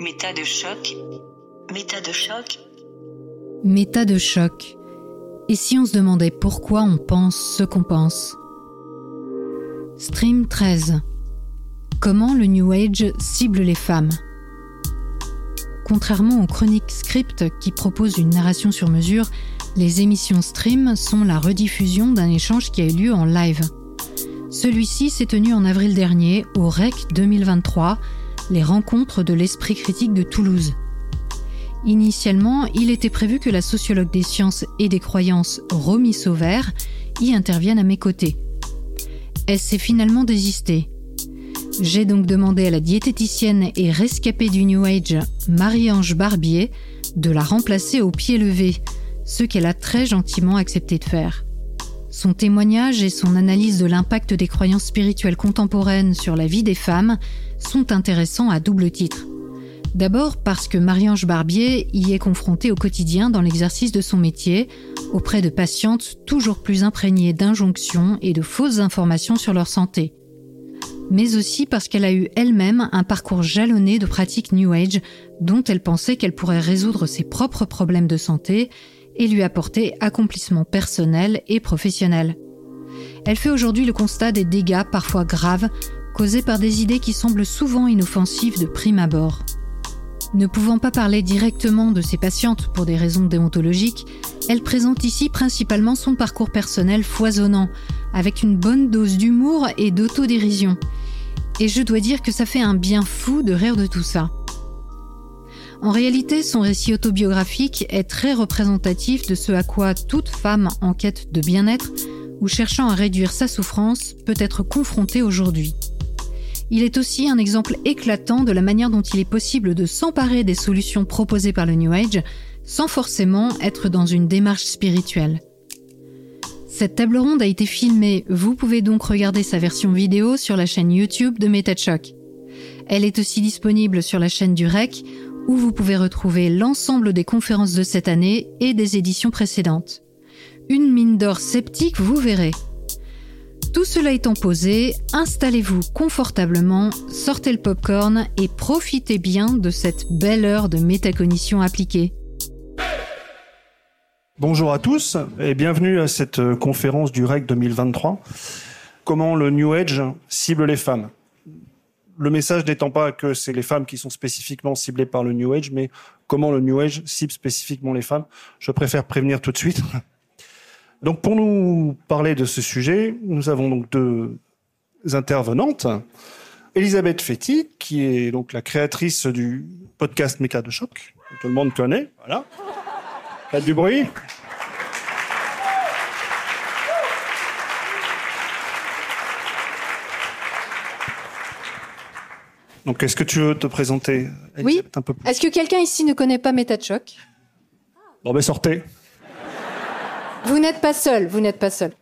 Méta de choc. Méta de choc. Méta de choc. Et si on se demandait pourquoi on pense ce qu'on pense? Stream 13. Comment le New Age cible les femmes? Contrairement aux chroniques script qui proposent une narration sur mesure, les émissions stream sont la rediffusion d'un échange qui a eu lieu en live. Celui-ci s'est tenu en avril dernier au REC 2023, les rencontres de l'esprit critique de Toulouse. Initialement, il était prévu que la sociologue des sciences et des croyances Romy Sauvert y intervienne à mes côtés. Elle s'est finalement désistée. J'ai donc demandé à la diététicienne et rescapée du New Age, Marie-Ange Barbier, de la remplacer au pied levé, ce qu'elle a très gentiment accepté de faire. Son témoignage et son analyse de l'impact des croyances spirituelles contemporaines sur la vie des femmes sont intéressants à double titre. D'abord parce que Marie-Ange Barbier y est confrontée au quotidien dans l'exercice de son métier, auprès de patientes toujours plus imprégnées d'injonctions et de fausses informations sur leur santé. Mais aussi parce qu'elle a eu elle-même un parcours jalonné de pratiques New Age dont elle pensait qu'elle pourrait résoudre ses propres problèmes de santé et lui apporter accomplissement personnel et professionnel. Elle fait aujourd'hui le constat des dégâts parfois graves causés par des idées qui semblent souvent inoffensives de prime abord. Ne pouvant pas parler directement de ses patientes pour des raisons déontologiques, elle présente ici principalement son parcours personnel foisonnant, avec une bonne dose d'humour et d'autodérision. Et je dois dire que ça fait un bien fou de rire de tout ça. En réalité, son récit autobiographique est très représentatif de ce à quoi toute femme en quête de bien-être ou cherchant à réduire sa souffrance peut être confrontée aujourd'hui. Il est aussi un exemple éclatant de la manière dont il est possible de s'emparer des solutions proposées par le New Age sans forcément être dans une démarche spirituelle. Cette table ronde a été filmée, vous pouvez donc regarder sa version vidéo sur la chaîne YouTube de MetaChoc. Elle est aussi disponible sur la chaîne du REC où vous pouvez retrouver l'ensemble des conférences de cette année et des éditions précédentes. Une mine d'or sceptique, vous verrez. Tout cela étant posé, installez-vous confortablement, sortez le popcorn et profitez bien de cette belle heure de métacognition appliquée. Bonjour à tous et bienvenue à cette conférence du REC 2023. Comment le New Age cible les femmes? Le message n'étant pas que c'est les femmes qui sont spécifiquement ciblées par le New Age, mais comment le New Age cible spécifiquement les femmes. Je préfère prévenir tout de suite. Donc pour nous parler de ce sujet, nous avons donc deux intervenantes. Elisabeth Fetti, qui est donc la créatrice du podcast Méca de choc, que tout le monde connaît. Voilà. Faites du bruit. Donc, est-ce que tu veux te présenter Oui. Est-ce que quelqu'un ici ne connaît pas Méta de choc Bon, ben sortez. Vous n'êtes pas seul, vous n'êtes pas seul.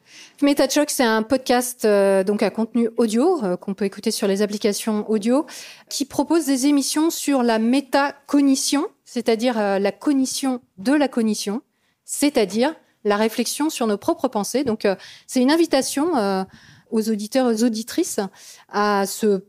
MetaChoc, c'est un podcast euh, donc à contenu audio euh, qu'on peut écouter sur les applications audio, qui propose des émissions sur la métacognition, c'est-à-dire euh, la cognition de la cognition, c'est-à-dire la réflexion sur nos propres pensées. Donc, c'est une invitation aux auditeurs, aux auditrices à se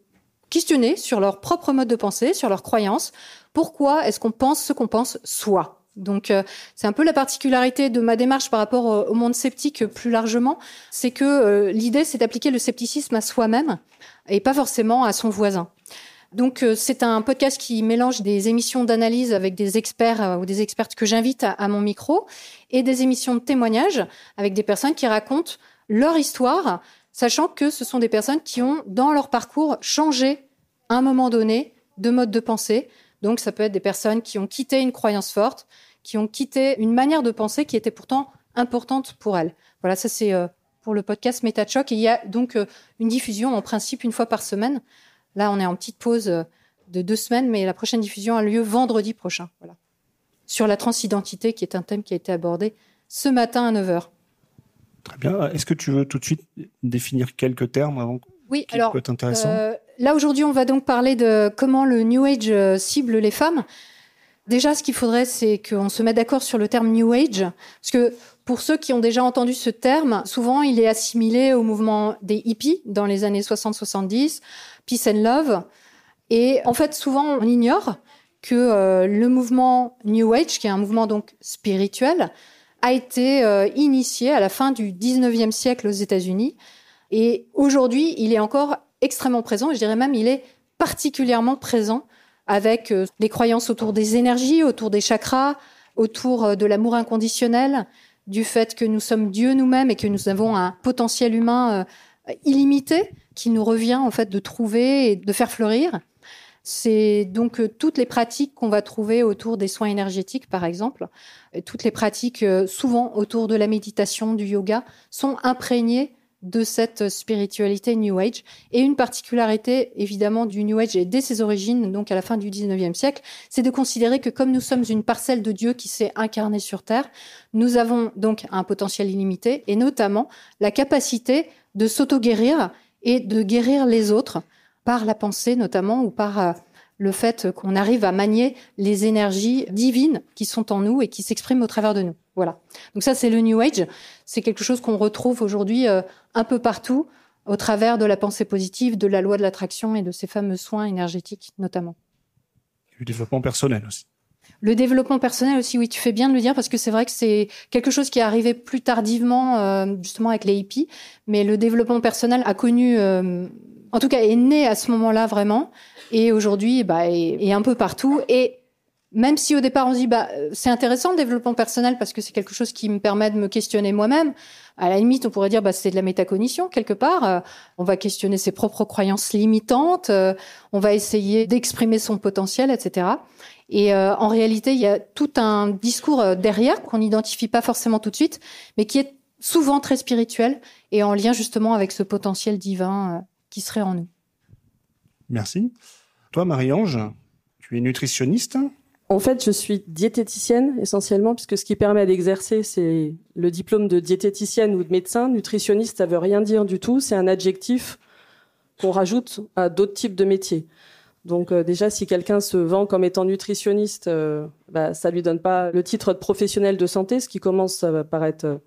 questionner sur leur propre mode de pensée, sur leurs croyances. Pourquoi est-ce qu'on pense ce qu'on pense soi? Donc euh, c'est un peu la particularité de ma démarche par rapport au, monde sceptique plus largement, c'est que euh, l'idée c'est d'appliquer le scepticisme à soi-même et pas forcément à son voisin. Donc euh, c'est un podcast qui mélange des émissions d'analyse avec des experts ou des expertes que j'invite à, mon micro et des émissions de témoignages avec des personnes qui racontent leur histoire, sachant que ce sont des personnes qui ont dans leur parcours changé à un moment donné de mode de pensée, donc ça peut être des personnes qui ont quitté une croyance forte, qui ont quitté une manière de penser qui était pourtant importante pour elles. Voilà, ça c'est euh, pour le podcast MetaChoc. Et il y a donc euh, une diffusion en principe une fois par semaine. Là, on est en petite pause euh, de deux semaines, mais la prochaine diffusion a lieu vendredi prochain. Voilà. Sur la transidentité, qui est un thème qui a été abordé ce matin à 9h. Très bien. Est-ce que tu veux tout de suite définir quelques termes avant oui, alors, euh, là aujourd'hui, on va donc parler de comment le New Age euh, cible les femmes. Déjà, ce qu'il faudrait, c'est qu'on se mette d'accord sur le terme New Age, parce que pour ceux qui ont déjà entendu ce terme, souvent il est assimilé au mouvement des hippies dans les années 60-70, Peace and Love. Et en fait, souvent on ignore que euh, le mouvement New Age, qui est un mouvement donc spirituel, a été euh, initié à la fin du 19e siècle aux États-Unis. Et aujourd'hui, il est encore extrêmement présent, je dirais même il est particulièrement présent avec euh, les croyances autour des énergies, autour des chakras, autour de l'amour inconditionnel, du fait que nous sommes Dieu nous-mêmes et que nous avons un potentiel humain illimité qui nous revient en fait de trouver et de faire fleurir. C'est donc euh, toutes les pratiques qu'on va trouver autour des soins énergétiques, par exemple, toutes les pratiques euh, souvent autour de la méditation, du yoga, sont imprégnées de cette spiritualité New Age. Et une particularité, évidemment, du New Age, et dès ses origines, donc à la fin du 19e siècle, c'est de considérer que comme nous sommes une parcelle de Dieu qui s'est incarnée sur Terre, nous avons donc un potentiel illimité, et notamment la capacité de s'auto-guérir et de guérir les autres par la pensée notamment ou par euh, le fait qu'on arrive à manier les énergies divines qui sont en nous et qui s'expriment au travers de nous. Voilà. Donc ça, c'est le New Age. C'est quelque chose qu'on retrouve aujourd'hui euh, un peu partout au travers de la pensée positive, de la loi de l'attraction et de ces fameux soins énergétiques notamment. Du développement personnel aussi. Le développement personnel aussi, oui, tu fais bien de le dire parce que c'est vrai que c'est quelque chose qui est arrivé plus tardivement, euh, justement avec les hippies. Mais le développement personnel a connu en tout cas, est né à ce moment-là vraiment, et aujourd'hui, bah, est, un peu partout. Et même si au départ on se dit, bah, c'est intéressant le développement personnel parce que c'est quelque chose qui me permet de me questionner moi-même. À la limite, on pourrait dire, bah, c'est de la métacognition quelque part. Euh, on va questionner ses propres croyances limitantes. Euh, on va essayer d'exprimer son potentiel, etc. Et euh, en réalité, il y a tout un discours derrière qu'on n'identifie pas forcément tout de suite, mais qui est souvent très spirituel et en lien justement avec ce potentiel divin qui serait en nous. Merci. Toi, Marie-Ange, tu es nutritionniste En fait, je suis diététicienne essentiellement, puisque ce qui permet d'exercer, c'est le diplôme de diététicienne ou de médecin. Nutritionniste, ça veut rien dire du tout. C'est un adjectif qu'on rajoute à d'autres types de métiers. Donc euh, déjà, si quelqu'un se vend comme étant nutritionniste, euh, bah, ça lui donne pas le titre de professionnel de santé, ce qui commence à paraître euh,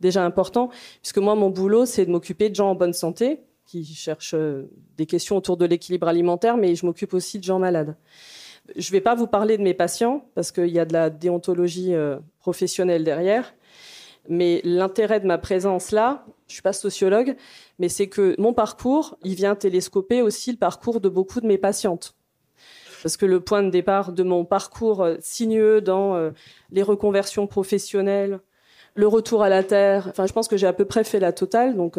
déjà important, puisque moi, mon boulot, c'est de m'occuper de gens en bonne santé, qui cherchent euh, des questions autour de l'équilibre alimentaire, mais je m'occupe aussi de gens malades. Je ne vais pas vous parler de mes patients parce qu'il y a de la déontologie professionnelle derrière. Mais l'intérêt de ma présence là, je suis pas sociologue, mais c'est que mon parcours, il vient télescoper aussi le parcours de beaucoup de mes patientes. Parce que le point de départ de mon parcours euh, sinueux dans les reconversions professionnelles, le retour à la terre, enfin, je pense que j'ai à peu près fait la totale. Donc,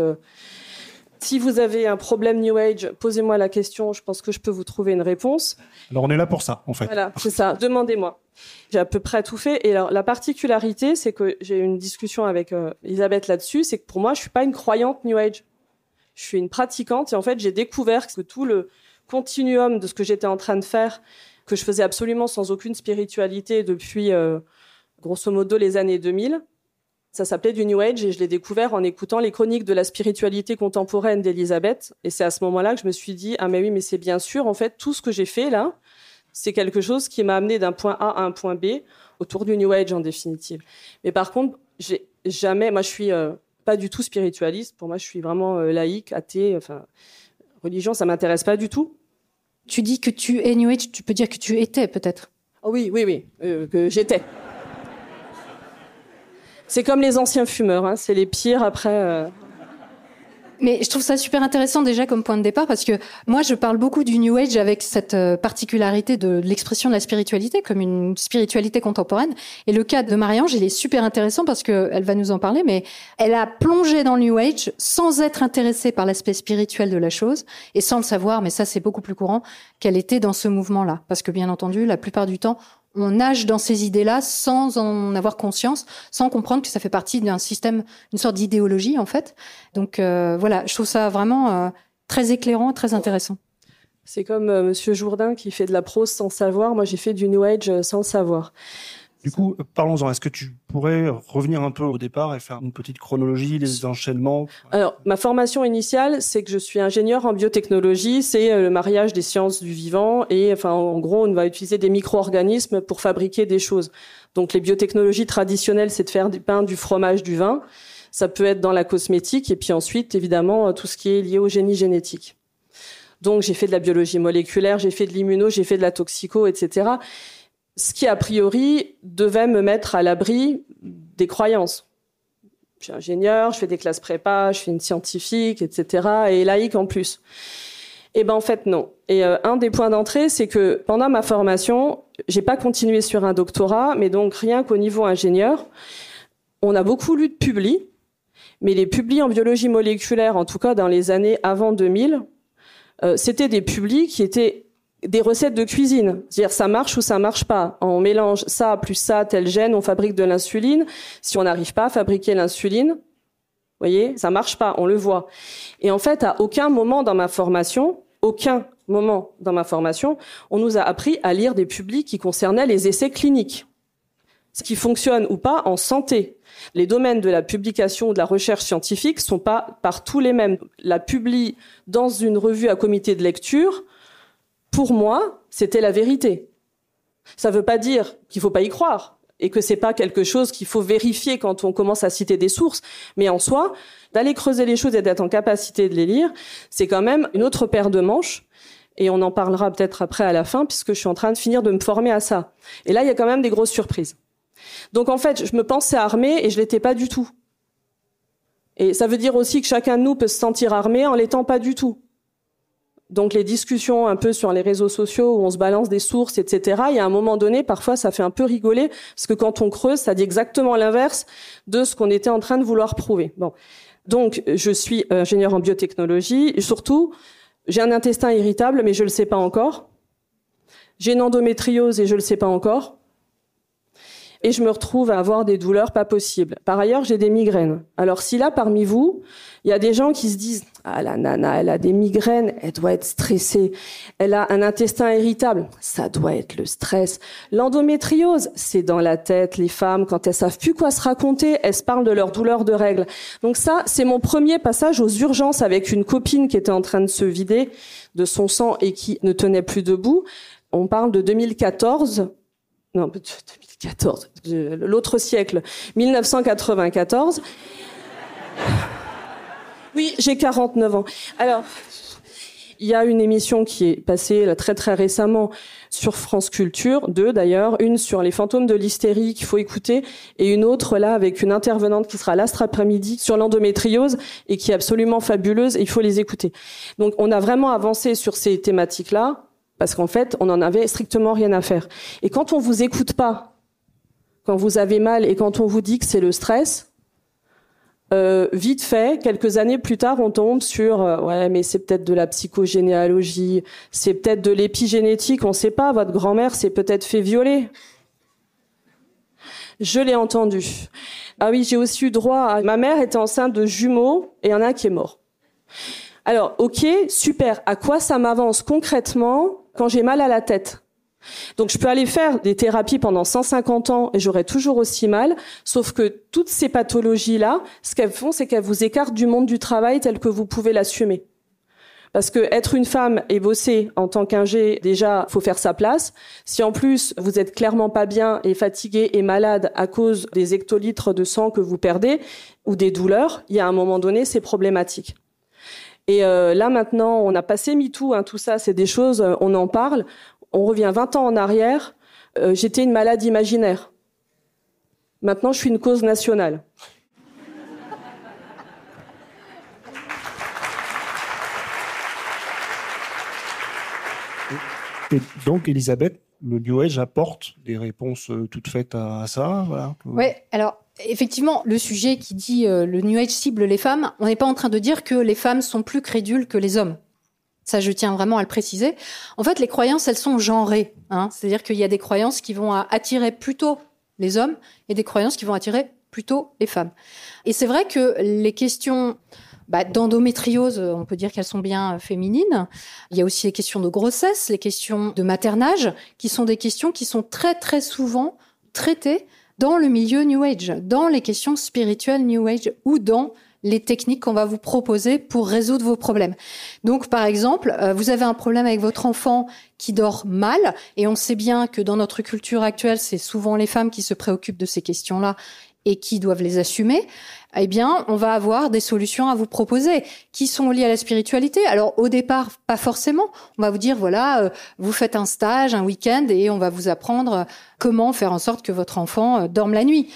si vous avez un problème New Age, posez-moi la question. Je pense que je peux vous trouver une réponse. Alors on est là pour ça, en fait. Voilà, c'est ça. Demandez-moi. J'ai à peu près tout fait. Et alors la particularité, c'est que j'ai eu une discussion avec euh, Elisabeth là-dessus. C'est que pour moi, je suis pas une croyante New Age. Je suis une pratiquante. Et en fait, j'ai découvert que tout le continuum de ce que j'étais en train de faire, que je faisais absolument sans aucune spiritualité depuis euh, grosso modo les années 2000, ça s'appelait du New Age et je l'ai découvert en écoutant les chroniques de la spiritualité contemporaine d'Elisabeth. Et c'est à ce moment-là que je me suis dit, ah mais oui, mais c'est bien sûr, en fait, tout ce que j'ai fait là, c'est quelque chose qui m'a amené d'un point A à un point B autour du New Age en définitive. Mais par contre, j'ai jamais, moi je suis euh, pas du tout spiritualiste. Pour moi, je suis vraiment euh, laïque, athée. Enfin, religion, ça m'intéresse pas du tout. Tu dis que tu es New Age, tu peux dire que tu étais peut-être. Oh oui, oui, oui, euh, que j'étais. C'est comme les anciens fumeurs, hein, c'est les pires après. Euh. Mais je trouve ça super intéressant déjà comme point de départ parce que moi je parle beaucoup du New Age avec cette euh, particularité de l'expression de la spiritualité comme une spiritualité contemporaine. Et le cas de Marie-Ange, il est super intéressant parce que elle va nous en parler, mais elle a plongé dans le New Age sans être intéressée par l'aspect spirituel de la chose et sans le savoir, mais ça c'est beaucoup plus courant, qu'elle était dans ce mouvement-là. Parce que bien entendu, la plupart du temps, on nage dans ces idées-là sans en avoir conscience, sans comprendre que ça fait partie d'un système, une sorte d'idéologie en fait. Donc euh, voilà, je trouve ça vraiment euh, très éclairant, très intéressant. C'est comme euh, Monsieur Jourdain qui fait de la prose sans savoir. Moi, j'ai fait du New Age sans savoir. Du coup, parlons-en. Est-ce que tu pourrais revenir un peu au départ et faire une petite chronologie des enchaînements? Alors, ma formation initiale, c'est que je suis ingénieur en biotechnologie. C'est euh, le mariage des sciences du vivant et, enfin, en gros, on va utiliser des micro-organismes pour fabriquer des choses. Donc, les biotechnologies traditionnelles, c'est de faire du pain, du fromage, du vin. Ça peut être dans la cosmétique et puis ensuite, évidemment, tout ce qui est lié au génie génétique. Donc j'ai fait de la biologie moléculaire, j'ai fait de l'immuno, j'ai fait de la toxico, etc. Ce qui a priori devait me mettre à l'abri des croyances. Je suis ingénieur, je fais des classes prépa, je suis une scientifique, etc. et laïque en plus. Eh ben en fait non. Et euh, un des points d'entrée, c'est que pendant ma formation, j'ai pas continué sur un doctorat, mais donc rien qu'au niveau ingénieur, on a beaucoup lu de publis, mais les publis en biologie moléculaire, en tout cas dans les années avant 2000, euh, c'était des publis qui étaient des recettes de cuisine. C'est-à-dire ça marche ou ça marche pas. On mélange ça plus ça, tel gène, on fabrique de l'insuline. Si on n'arrive pas à fabriquer l'insuline, voyez, ça marche pas, on le voit. Et en fait, à aucun moment dans ma formation, aucun moment dans ma formation, on nous a appris à lire des publics qui concernaient les essais cliniques. Ce qui fonctionne ou pas en santé. Les domaines de la publication ou de la recherche scientifique sont pas partout les mêmes. La publie dans une revue à comité de lecture, pour moi, c'était la vérité. Ça ne veut pas dire qu'il faut pas y croire et que c'est pas quelque chose qu'il faut vérifier quand on commence à citer des sources, mais en soi, d'aller creuser les choses et d'être en capacité de les lire, c'est quand même une autre paire de manches. Et on en parlera peut-être après à la fin, puisque je suis en train de finir de me former à ça. Et là, il y a quand même des grosses surprises. Donc en fait, je me pensais armée et je l'étais pas du tout. Et ça veut dire aussi que chacun de nous peut se sentir armé en l'étant pas du tout. Donc les discussions un peu sur les réseaux sociaux où on se balance des sources, etc. Il y a un moment donné, parfois, ça fait un peu rigoler parce que quand on creuse, ça dit exactement l'inverse de ce qu'on était en train de vouloir prouver. Bon, donc je suis ingénieur en biotechnologie. Et surtout, j'ai un intestin irritable, mais je le sais pas encore. J'ai une endométriose et je le sais pas encore et je me retrouve à avoir des douleurs pas possibles. Par ailleurs, j'ai des migraines. Alors si là, parmi vous, il y a des gens qui se disent ah la nana, elle a des migraines, elle doit être stressée. Elle a un intestin irritable, ça doit être le stress. L'endométriose, c'est dans la tête. Les femmes, quand elles savent plus quoi se raconter, elles se parlent de leurs douleurs de règles. Donc ça, c'est mon premier passage aux urgences avec une copine qui était en train de se vider de son sang et qui ne tenait plus debout. On parle de 2014. Non, 14, l'autre siècle, 1994. Oui, j'ai 49 ans. Alors, il y a une émission qui est passée très très récemment sur France Culture, deux d'ailleurs, une sur les fantômes de l'hystérie qu'il faut écouter, et une autre là avec une intervenante qui sera l'astre après-midi sur l'endométriose et qui est absolument fabuleuse. Et il faut les écouter. Donc, on a vraiment avancé sur ces thématiques-là parce qu'en fait, on en avait strictement rien à faire. Et quand on vous écoute pas quand vous avez mal et quand on vous dit que c'est le stress, euh, vite fait, quelques années plus tard, on tombe sur euh, ouais, mais c'est peut-être de la psychogénéalogie, c'est peut-être de l'épigénétique, on ne sait pas. Votre grand-mère s'est peut-être fait violer. Je l'ai entendu. Ah oui, j'ai aussi eu droit à ma mère était enceinte de jumeaux et il y en a un qui est mort. Alors, ok, super. À quoi ça m'avance concrètement quand j'ai mal à la tête donc je peux aller faire des thérapies pendant 150 ans et j'aurai toujours aussi mal, sauf que toutes ces pathologies-là, ce qu'elles font, c'est qu'elles vous écartent du monde du travail tel que vous pouvez l'assumer. Parce que être une femme et bosser en tant qu'ingé, déjà, faut faire sa place. Si en plus vous êtes clairement pas bien et fatigué et malade à cause des hectolitres de sang que vous perdez ou des douleurs, il y a un moment donné, c'est problématique. Et euh, là maintenant, on a passé MeToo, hein, tout ça, c'est des choses, euh, on en parle on revient 20 ans en arrière, euh, j'étais une malade imaginaire. Maintenant, je suis une cause nationale. Et donc, Elisabeth, le New Age apporte des réponses toutes faites à, ça. Voilà. Oui, alors effectivement, le sujet qui dit euh, le New Age cible les femmes, on n'est pas en train de dire que les femmes sont plus crédules que les hommes. Ça, je tiens vraiment à le préciser. En fait, les croyances, elles sont genrées. Hein. C'est-à-dire qu'il y a des croyances qui vont attirer plutôt les hommes et des croyances qui vont attirer plutôt les femmes. Et c'est vrai que les questions bah, d'endométriose, on peut dire qu'elles sont bien féminines. Il y a aussi les questions de grossesse, les questions de maternage, qui sont des questions qui sont très très souvent traitées dans le milieu New Age, dans les questions spirituelles New Age ou dans les techniques qu'on va vous proposer pour résoudre vos problèmes. Donc, par exemple, euh, vous avez un problème avec votre enfant qui dort mal, et on sait bien que dans notre culture actuelle, c'est souvent les femmes qui se préoccupent de ces questions-là et qui doivent les assumer. Eh bien, on va avoir des solutions à vous proposer qui sont liées à la spiritualité. Alors, au départ, pas forcément. On va vous dire, voilà, euh, vous faites un stage, un week-end, et on va vous apprendre comment faire en sorte que votre enfant euh, dorme la nuit.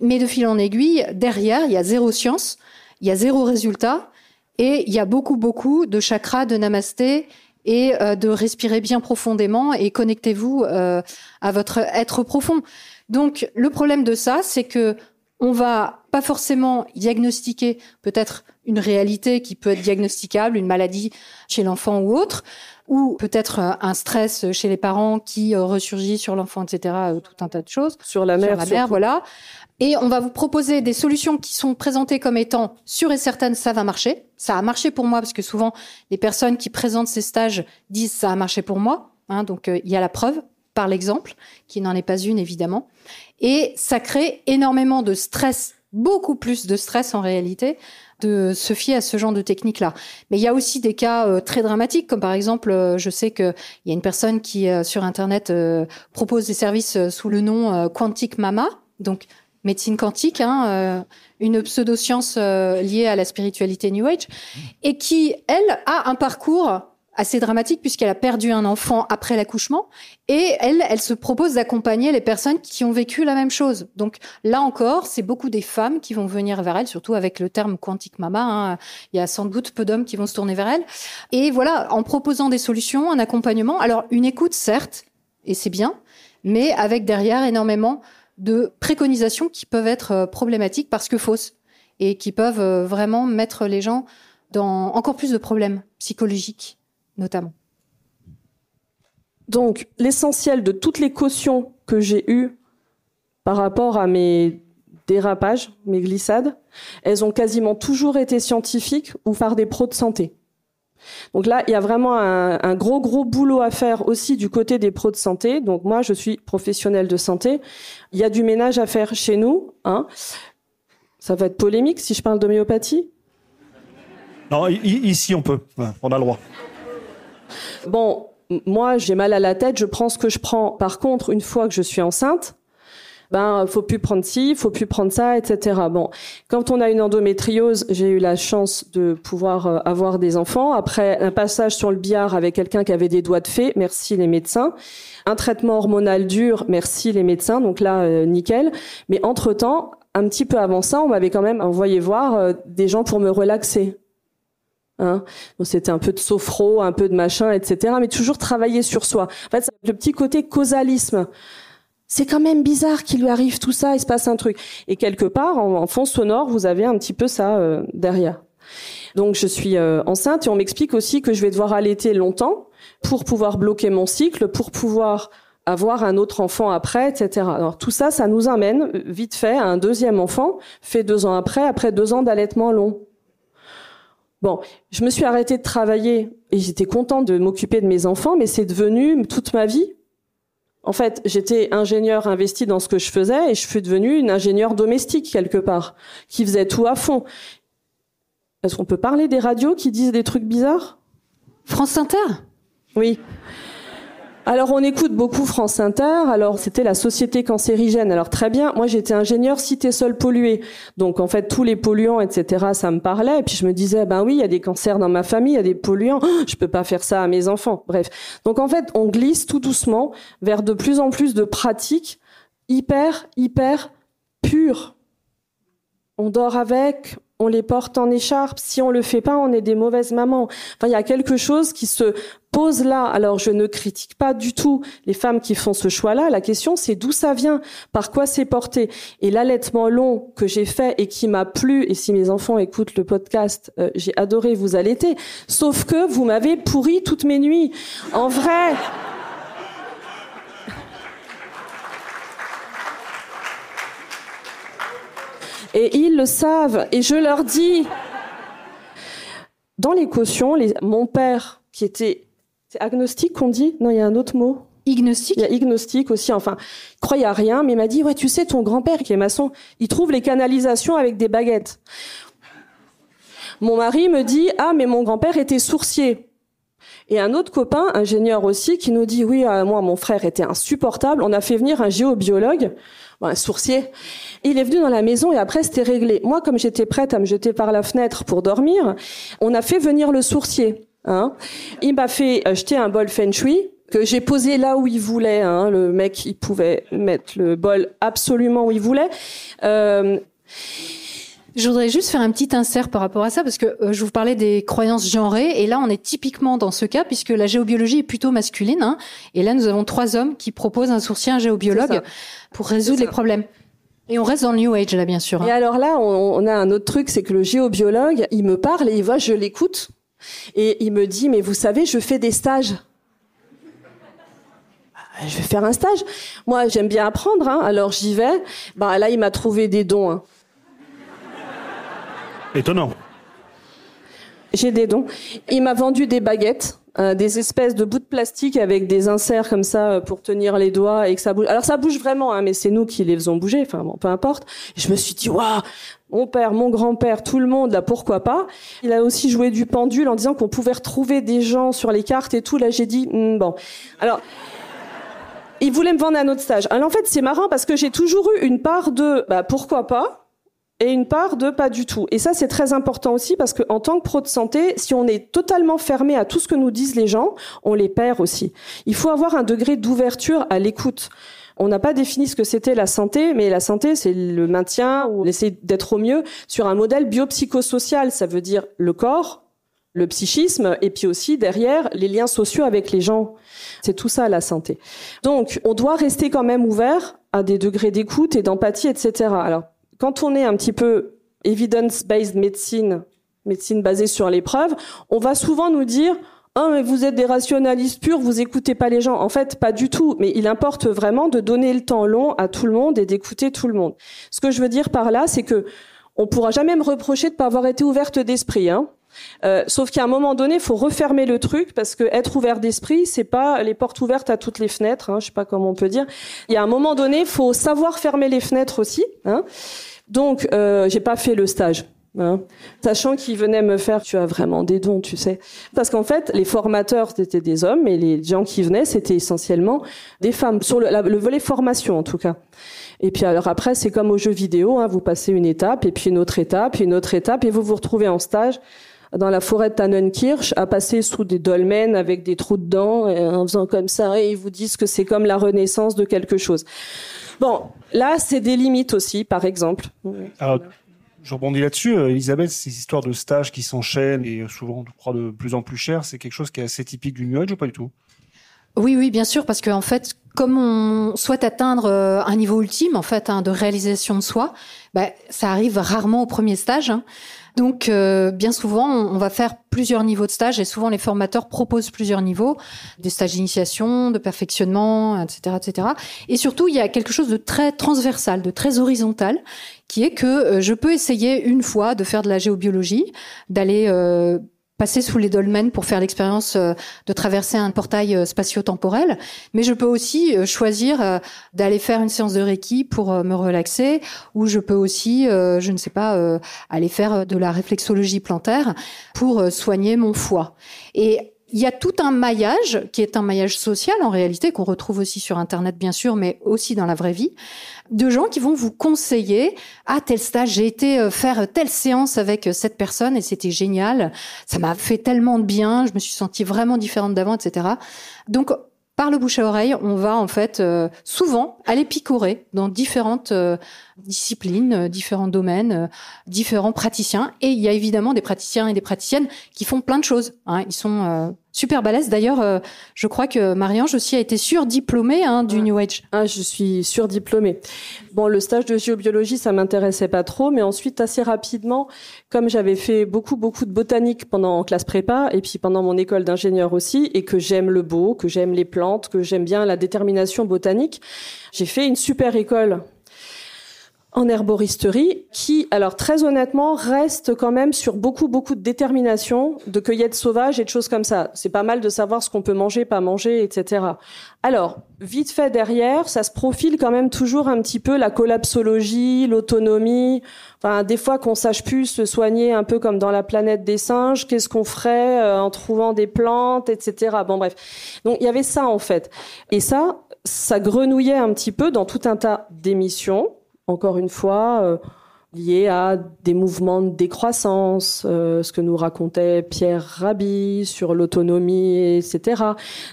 Mais de fil en aiguille, derrière, il y a zéro science, il y a zéro résultat, et il y a beaucoup, beaucoup de chakras, de namasté, et euh, de respirer bien profondément et connectez-vous à votre être profond. Donc, le problème de ça, c'est que on va pas forcément diagnostiquer peut-être une réalité qui peut être diagnosticable, une maladie chez l'enfant ou autre, ou peut-être euh, un stress chez les parents qui euh, ressurgit sur l'enfant, etc. Euh, tout un tas de choses. Sur la mère, sur la mère, voilà. Et on va vous proposer des solutions qui sont présentées comme étant sûres et certaines, ça va marcher. Ça a marché pour moi parce que souvent les personnes qui présentent ces stages disent ça a marché pour moi. Hein, donc il y a la preuve par l'exemple, qui n'en est pas une évidemment. Et ça crée énormément de stress, beaucoup plus de stress en réalité, de se fier à ce genre de technique-là. Mais il y a aussi des cas euh, très dramatiques, comme par exemple, euh, je sais qu'il y a une personne qui euh, sur Internet propose des services sous le nom Quantic Mama, donc médecine quantique, hein, une pseudo-science liée à la spiritualité New Age, et qui, elle, a un parcours assez dramatique puisqu'elle a perdu un enfant après l'accouchement et elle, elle se propose d'accompagner les personnes qui ont vécu la même chose. Donc là encore, c'est beaucoup des femmes qui vont venir vers elle, surtout avec le terme quantique mama. Hein. Il y a sans doute peu d'hommes qui vont se tourner vers elle. Et voilà, en proposant des solutions, un accompagnement. Alors une écoute, certes, et c'est bien, mais avec derrière énormément de préconisations qui peuvent être euh, problématiques parce que fausses et qui peuvent euh, vraiment mettre les gens dans encore plus de problèmes psychologiques notamment. Donc, l'essentiel de toutes les cautions que j'ai eues par rapport à mes dérapages, mes glissades, elles ont quasiment toujours été scientifiques ou par des pros de santé. Donc là, il y a vraiment un, gros, gros boulot à faire aussi du côté des pros de santé. Donc moi, je suis professionnelle de santé. Il y a du ménage à faire chez nous. Hein. Ça va être polémique si je parle d'homéopathie? Non, ici on peut. On a le droit. Bon, moi, j'ai mal à la tête, je prends ce que je prends. Par contre, une fois que je suis enceinte, ben faut plus prendre ci, faut plus prendre ça, etc. Bon, quand on a une endométriose, j'ai eu la chance de pouvoir euh, avoir des enfants. Après un passage sur le billard avec quelqu'un qui avait des doigts de fée, merci les médecins. Un traitement hormonal dur, merci les médecins. Donc là, euh, nickel. Mais entre temps, un petit peu avant ça, on m'avait quand même envoyé voir euh, des gens pour me relaxer. Hein c'était un peu de sophro, un peu de machin, etc. Mais toujours travailler sur soi. En fait, le petit côté causalisme. C'est quand même bizarre qu'il lui arrive tout ça, il se passe un truc. Et quelque part, en, fond sonore, vous avez un petit peu ça euh, derrière. Donc je suis euh, enceinte et on m'explique aussi que je vais devoir allaiter longtemps pour pouvoir bloquer mon cycle, pour pouvoir avoir un autre enfant après, etc. Alors tout ça, ça nous amène vite fait à un deuxième enfant, fait deux ans après, après deux ans d'allaitement long. Bon, je me suis arrêtée de travailler et j'étais contente de m'occuper de mes enfants, mais c'est devenu toute ma vie. En fait, j'étais ingénieur investi dans ce que je faisais et je suis devenue une ingénieure domestique quelque part, qui faisait tout à fond. Est-ce qu'on peut parler des radios qui disent des trucs bizarres? France Inter? Oui. Alors on écoute beaucoup France Inter. Alors c'était la société cancérigène. Alors très bien. Moi j'étais ingénieur cité sol pollué. Donc en fait tous les polluants etc. Ça me parlait. Et puis je me disais ben oui il y a des cancers dans ma famille, il y a des polluants. Je peux pas faire ça à mes enfants. Bref. Donc en fait on glisse tout doucement vers de plus en plus de pratiques hyper hyper pures. On dort avec, on les porte en écharpe. Si on le fait pas, on est des mauvaises mamans. Enfin, il y a quelque chose qui se pose là. Alors, je ne critique pas du tout les femmes qui font ce choix-là. La question, c'est d'où ça vient, par quoi c'est porté? Et l'allaitement long que j'ai fait et qui m'a plu, et si mes enfants écoutent le podcast, euh, j'ai adoré vous allaiter. Sauf que vous m'avez pourri toutes mes nuits. En vrai. Et ils le savent. Et je leur dis, dans les cautions, mon père, qui était, c'est agnostique qu'on dit? Non, il y a un autre mot. Ignostique? Il y a ignostique aussi, enfin, il croyait à rien, mais il m'a dit, ouais, tu sais, ton grand-père qui est maçon, il trouve les canalisations avec des baguettes. Mon mari me dit, ah, mais mon grand-père était sourcier. Et un autre copain, ingénieur aussi, qui nous dit oui, euh, moi mon frère était insupportable. On a fait venir un géobiologue, un sourcier. Il est venu dans la maison et après c'était réglé. Moi, comme j'étais prête à me jeter par la fenêtre pour dormir, on a fait venir le sourcier. Hein. Il m'a fait jeter un bol feng shui que j'ai posé là où il voulait. Hein. Le mec, il pouvait mettre le bol absolument où il voulait. Euh, je voudrais juste faire un petit insert par rapport à ça, parce que euh, je vous parlais des croyances genrées, et là on est typiquement dans ce cas, puisque la géobiologie est plutôt masculine, hein, et là nous avons trois hommes qui proposent un sourcier, un géobiologue, pour résoudre les problèmes. Et on reste dans le New Age là, bien sûr. Hein. Et alors là, on, a un autre truc, c'est que le géobiologue, il me parle et il voit, je l'écoute, et il me dit, mais vous savez, je fais des stages je vais faire un stage. Moi, j'aime bien apprendre, hein, alors j'y vais. Bah là, il m'a trouvé des dons. Hein. Étonnant. J'ai des dons. Il m'a vendu des baguettes, euh, des espèces de bouts de plastique avec des inserts comme ça euh, pour tenir les doigts et que ça bouge. Alors ça bouge vraiment, hein, mais c'est nous qui les faisons bouger. Enfin bon, peu importe. je me suis dit, waouh, mon père, mon grand-père, tout le monde, là, pourquoi pas? Il a aussi joué du pendule en disant qu'on pouvait retrouver des gens sur les cartes et tout. Là, j'ai dit, hmm, bon. Alors, il voulait me vendre un autre stage. Alors en fait, c'est marrant parce que j'ai toujours eu une part de, bah, pourquoi pas? Et une part de pas du tout. Et ça, c'est très important aussi parce qu'en tant que pro de santé, si on est totalement fermé à tout ce que nous disent les gens, on les perd aussi. Il faut avoir un degré d'ouverture à l'écoute. On n'a pas défini ce que c'était la santé, mais la santé, c'est le maintien ou l'essayer d'être au mieux sur un modèle biopsychosocial. Ça veut dire le corps, le psychisme, et puis aussi derrière les liens sociaux avec les gens. C'est tout ça la santé. Donc, on doit rester quand même ouvert à des degrés d'écoute et d'empathie, etc. Alors, quand on est un petit peu evidence-based médecine, médecine basée sur les preuves, on va souvent nous dire oh, mais vous êtes des rationalistes purs, vous écoutez pas les gens. En fait, pas du tout. Mais il importe vraiment de donner le temps long à tout le monde et d'écouter tout le monde. Ce que je veux dire par là, c'est que on pourra jamais me reprocher de pas avoir été ouverte d'esprit. Hein. Euh, sauf qu'à un moment donné, il faut refermer le truc parce que être ouvert d'esprit, c'est pas les portes ouvertes à toutes les fenêtres. Hein, je sais pas comment on peut dire. Il y a un moment donné, il faut savoir fermer les fenêtres aussi. Hein. Donc, euh, j'ai pas fait le stage. Hein, sachant qu'ils venaient me faire, tu as vraiment des dons, tu sais. Parce qu'en fait, les formateurs, c'était des hommes, et les gens qui venaient, c'était essentiellement des femmes, sur le, le, volet formation en tout cas. Et puis alors après, c'est comme aux jeux vidéo, hein, vous passez une étape, et puis une autre étape, puis une autre étape, et vous vous retrouvez en stage dans la forêt de Tannenkirch à passer sous des dolmens avec des trous dedans et en faisant comme ça et ils vous disent que c'est comme la renaissance de quelque chose. Bon, là c'est des limites aussi par exemple. Alors, je rebondis là-dessus, euh, Elisabeth, ces histoires de stages qui s'enchaînent et souvent, je crois, de plus en plus cher, c'est quelque chose qui est assez typique du New Age ou pas du tout? Oui, oui, bien sûr, parce qu'en fait, comme on souhaite atteindre euh, un niveau ultime, en fait, hein, de réalisation de soi, bah, ça arrive rarement au premier stage. Hein. Donc, euh, bien souvent, on va faire plusieurs niveaux de stage et souvent les formateurs proposent plusieurs niveaux, des stages d'initiation, de perfectionnement, etc., etc. Et surtout, il y a quelque chose de très transversal, de très horizontal, qui est que euh, je peux essayer une fois de faire de la géobiologie, d'aller euh, passer sous les dolmens pour faire l'expérience euh, de traverser un portail euh, spatio-temporel, mais je peux aussi euh, choisir d'aller faire une séance de Reiki pour me relaxer, ou je peux aussi, je ne sais pas, aller faire de la réflexologie plantaire pour soigner mon foie. Et il y a tout un maillage qui est un maillage social en réalité qu'on retrouve aussi sur internet bien sûr mais aussi dans la vraie vie de gens qui vont vous conseiller à tel stage j'ai été euh, faire telle séance avec euh, cette personne et c'était génial. Ça m'a fait tellement de bien. Je me suis sentie vraiment différente d'avant etc donc par le bouche à oreille, on va en fait euh, souvent aller picorer dans différentes disciplines, différents domaines, différents praticiens. Et il y a évidemment des praticiens et des praticiennes qui font plein de choses. Hein. Ils sont super balèze. D'ailleurs, euh, je crois que Marie-Ange aussi a été surdiplômée hein, du New Age. Ah, je suis surdiplômée. Bon, le stage de géobiologie, ça m'intéressait pas trop, mais ensuite, assez rapidement, comme j'avais fait beaucoup, beaucoup de botanique pendant en classe prépa, et puis pendant mon école d'ingénieur aussi, et que j'aime le beau, que j'aime les plantes, que j'aime bien la détermination botanique, j'ai fait une super école en herboristerie qui, alors très honnêtement, reste quand même sur beaucoup, beaucoup de détermination, de cueillette sauvage et de choses comme ça. C'est pas mal de savoir ce qu'on peut manger, pas manger, etc. Alors, vite fait derrière, ça se profile quand même toujours un petit peu la collapsologie, l'autonomie. Enfin, des fois qu'on sache plus se soigner un peu comme dans la planète des singes, qu'est-ce qu'on ferait euh, en trouvant des plantes, etc. Bon, bref. Donc, il y avait ça en fait. Et ça, ça grenouillait un petit peu dans tout un tas d'émissions encore une fois, euh, lié à des mouvements de décroissance, euh, ce que nous racontait Pierre Rabhi sur l'autonomie, etc.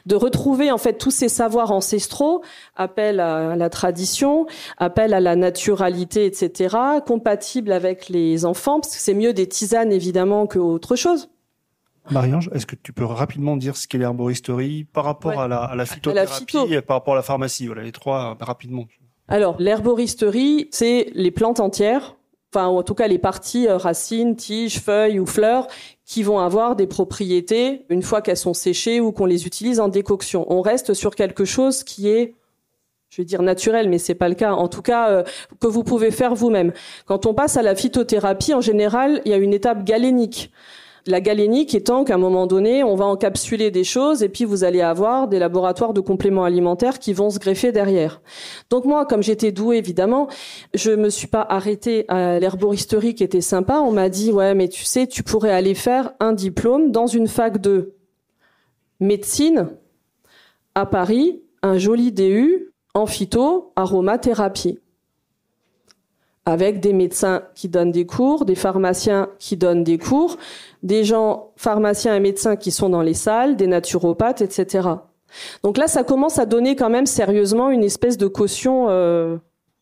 De retrouver en fait tous ces savoirs ancestraux, appel à la tradition, appel à la naturalité, etc., compatibles avec les enfants, parce que c'est mieux des tisanes évidemment que autre chose. Marie-Ange, est-ce que tu peux rapidement dire ce qu'est l'herboristerie par rapport à, la, à la phytothérapie et par rapport à la pharmacie? Voilà les trois rapidement. Alors, l'herboristerie, c'est les plantes entières, enfin en tout cas les parties euh, racines, tiges, feuilles ou fleurs qui vont avoir des propriétés une fois qu'elles sont séchées ou qu'on les utilise en décoction. On reste sur quelque chose qui est je vais dire naturel, mais c'est pas le cas. En tout cas, euh, que vous pouvez faire vous-même. Quand on passe à la phytothérapie, en général, il y a une étape galénique. La galénique étant qu'à un moment donné, on va encapsuler des choses et puis vous allez avoir des laboratoires de compléments alimentaires qui vont se greffer derrière. Donc moi, comme j'étais douée évidemment, je me suis pas arrêtée à l'herboristerie qui était sympa. On m'a dit ouais, mais tu sais, tu pourrais aller faire un diplôme dans une fac de médecine à Paris, un joli DU en phyto aromathérapie avec des médecins qui donnent des cours, des pharmaciens qui donnent des cours, des gens pharmaciens et médecins qui sont dans les salles, des naturopathes, etc. Donc là, ça commence à donner quand même sérieusement une espèce de caution. Euh...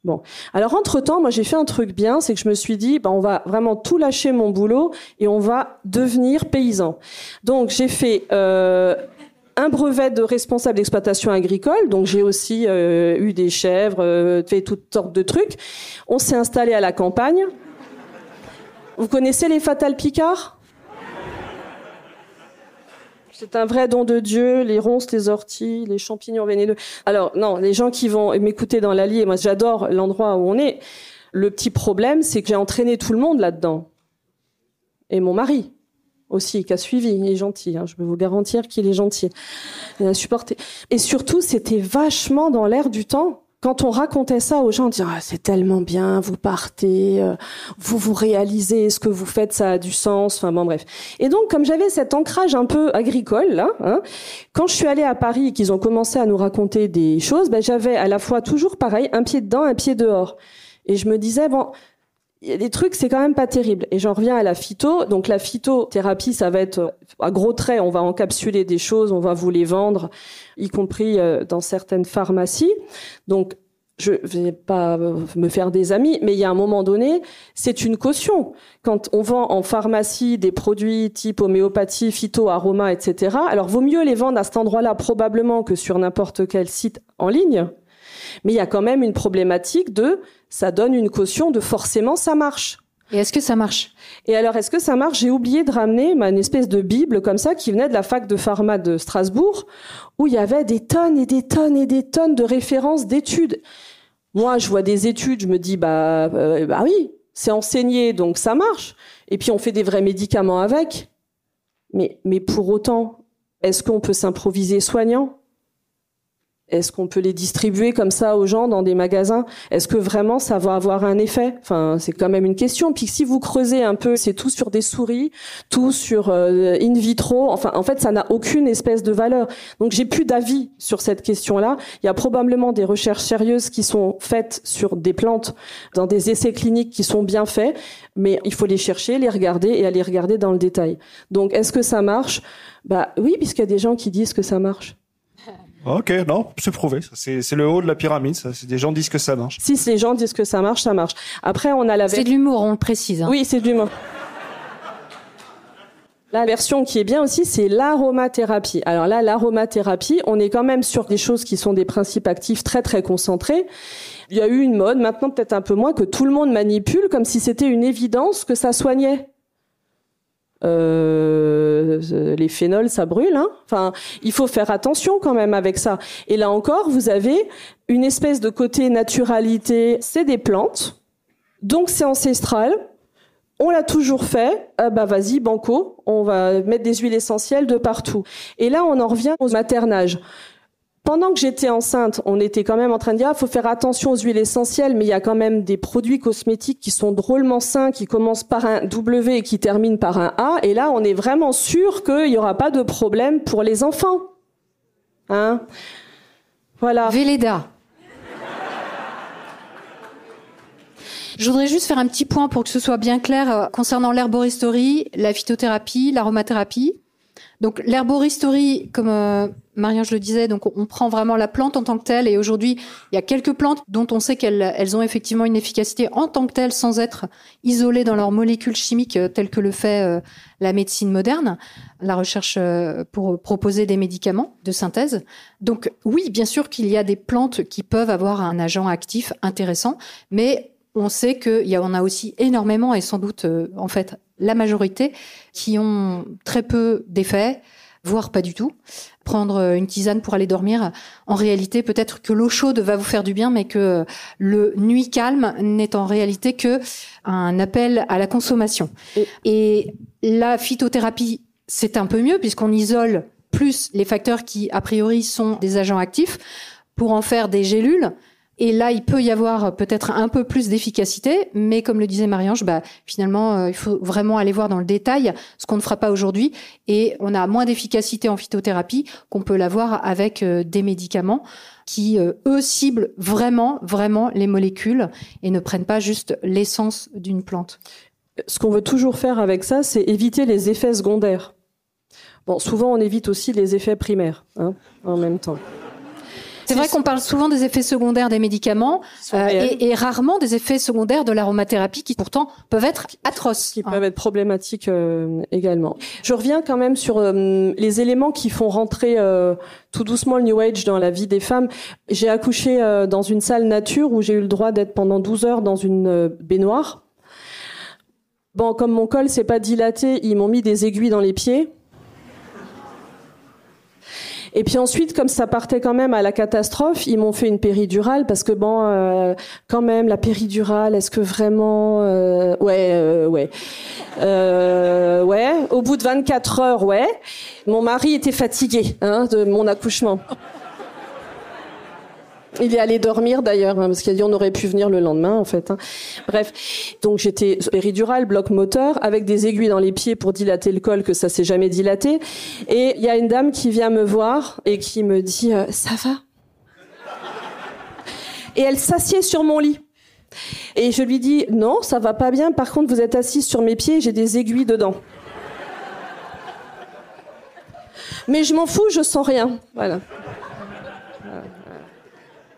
Bon, alors entre temps, moi j'ai fait un truc bien, c'est que je me suis dit, ben, on va vraiment tout lâcher mon boulot et on va devenir paysan. Donc j'ai fait euh, un brevet de responsable d'exploitation agricole, donc j'ai aussi euh, eu des chèvres, fait toutes sortes de trucs. On s'est installé à la campagne. Vous connaissez les Fatal Picard? C'est un vrai don de Dieu, les ronces, les orties, les champignons vénéneux. Alors non, les gens qui vont m'écouter dans l'Allier, moi j'adore l'endroit où on est. Le petit problème, c'est que j'ai entraîné tout le monde là-dedans. Et mon mari aussi, qui a suivi, il est gentil, hein, je peux vous garantir qu'il est gentil. Il a supporté. Et surtout, c'était vachement dans l'air du temps quand on racontait ça aux gens, on disait ah, c'est tellement bien, vous partez, euh, vous vous réalisez, ce que vous faites, ça a du sens. Enfin bon bref. Et donc comme j'avais cet ancrage un peu agricole là, hein, quand je suis allée à Paris et qu'ils ont commencé à nous raconter des choses, ben, j'avais à la fois toujours pareil, un pied dedans, un pied dehors. Et je me disais bon, il y a des trucs, c'est quand même pas terrible. Et j'en reviens à la phyto. Donc la phytothérapie, ça va être à gros traits, on va encapsuler des choses, on va vous les vendre, y compris euh, dans certaines pharmacies. Donc je vais pas me faire des amis, mais il y a un moment donné, c'est une caution. Quand on vend en pharmacie des produits type homéopathie, phyto, aroma, etc., alors vaut mieux les vendre à cet endroit-là probablement que sur n'importe quel site en ligne. Mais il y a quand même une problématique de ça donne une caution de forcément ça marche. Et est-ce que ça marche? Et alors, est-ce que ça marche? J'ai oublié de ramener une espèce de bible comme ça qui venait de la fac de pharma de Strasbourg, où il y avait des tonnes et des tonnes et des tonnes de références d'études. Moi, je vois des études, je me dis bah euh, bah oui, c'est enseigné donc ça marche. Et puis on fait des vrais médicaments avec. Mais mais pour autant, est-ce qu'on peut s'improviser soignant? Est-ce qu'on peut les distribuer comme ça aux gens dans des magasins? Est-ce que vraiment ça va avoir un effet? Enfin, c'est quand même une question. Puis si vous creusez un peu, c'est tout sur des souris, tout sur euh, in vitro. Enfin, en fait, ça n'a aucune espèce de valeur. Donc, j'ai plus d'avis sur cette question-là. Il y a probablement des recherches sérieuses qui sont faites sur des plantes dans des essais cliniques qui sont bien faits, mais il faut les chercher, les regarder et aller regarder dans le détail. Donc, est-ce que ça marche? Bah oui, puisqu'il y a des gens qui disent que ça marche. Ok, non, c'est prouvé. C'est le haut de la pyramide. Ça. Des gens disent que ça marche. Si les gens disent que ça marche, ça marche. Après, on a la. C'est de l'humour, on le précise. Hein. Oui, c'est de l'humour. La version qui est bien aussi, c'est l'aromathérapie. Alors là, l'aromathérapie, on est quand même sur des choses qui sont des principes actifs très très concentrés. Il y a eu une mode, maintenant peut-être un peu moins, que tout le monde manipule comme si c'était une évidence que ça soignait. Euh, les phénols, ça brûle. Hein enfin, il faut faire attention quand même avec ça. Et là encore, vous avez une espèce de côté naturalité. C'est des plantes. Donc c'est ancestral. On l'a toujours fait. Ah bah vas-y, banco. On va mettre des huiles essentielles de partout. Et là, on en revient au maternage. Pendant que j'étais enceinte, on était quand même en train de dire, ah, faut faire attention aux huiles essentielles, mais il y a quand même des produits cosmétiques qui sont drôlement sains, qui commencent par un W et qui terminent par un A. Et là, on est vraiment sûr qu'il n'y aura pas de problème pour les enfants. Hein? Voilà. Véleda. Je voudrais juste faire un petit point pour que ce soit bien clair euh, concernant l'herboristerie, la phytothérapie, l'aromathérapie. Donc l'herboristerie, comme euh, Marianne je le disais, donc on prend vraiment la plante en tant que telle. Et aujourd'hui, il y a quelques plantes dont on sait qu'elles elles ont effectivement une efficacité en tant que telle, sans être isolées dans leurs molécules chimiques, euh, telles que le fait euh, la médecine moderne, la recherche pour proposer des médicaments de synthèse. Donc oui, bien sûr qu'il y a des plantes qui peuvent avoir un agent actif intéressant, mais on sait qu'il y en a aussi énormément et sans doute, en fait, la majorité, qui ont très peu d'effets, voire pas du tout. Prendre euh, une tisane pour aller dormir, en réalité, peut-être que l'eau chaude va vous faire du bien, mais que le nuit calme n'est en réalité que un appel à la consommation. Et, la phytothérapie, c'est un peu mieux puisqu'on isole plus les facteurs qui, a priori, sont des agents actifs pour en faire des gélules et là, il peut y avoir peut-être un peu plus d'efficacité, mais comme le disait Marie-Ange, bah, finalement, euh, il faut vraiment aller voir dans le détail ce qu'on ne fera pas aujourd'hui. Et on a moins d'efficacité en phytothérapie qu'on peut l'avoir avec euh, des médicaments qui, euh, eux, ciblent vraiment, vraiment les molécules et ne prennent pas juste l'essence d'une plante. Ce qu'on veut toujours faire avec ça, c'est éviter les effets secondaires. Bon, souvent, on évite aussi les effets primaires hein, en même temps. C'est vrai qu'on parle souvent des effets secondaires des médicaments euh, et, rarement des effets secondaires de l'aromathérapie qui pourtant peuvent être atroces. Qui peuvent être problématiques euh, également. Je reviens quand même sur euh, les éléments qui font rentrer tout doucement le New Age dans la vie des femmes. J'ai accouché dans une salle nature où j'ai eu le droit d'être pendant 12 heures dans une baignoire. Bon, comme mon col s'est pas dilaté, ils m'ont mis des aiguilles dans les pieds. Et puis ensuite, comme ça partait quand même à la catastrophe, ils m'ont fait une péridurale parce que bon, euh, quand même la péridurale, est-ce que vraiment, euh, ouais, euh, ouais, ouais. Au bout de 24 heures, ouais. Mon mari était fatigué hein, de mon accouchement. Il est allé dormir d'ailleurs, hein, parce qu'il a dit on aurait pu venir le lendemain en fait. Hein. Bref, donc j'étais péridurale, bloc moteur, avec des aiguilles dans les pieds pour dilater le col, que ça s'est jamais dilaté. Et il y a une dame qui vient me voir et qui me dit euh, ça va? Et elle s'assied sur mon lit. Et je lui dis non, ça va pas bien. Par contre, vous êtes assise sur mes pieds, j'ai des aiguilles dedans. Mais je m'en fous, je sens rien. Voilà.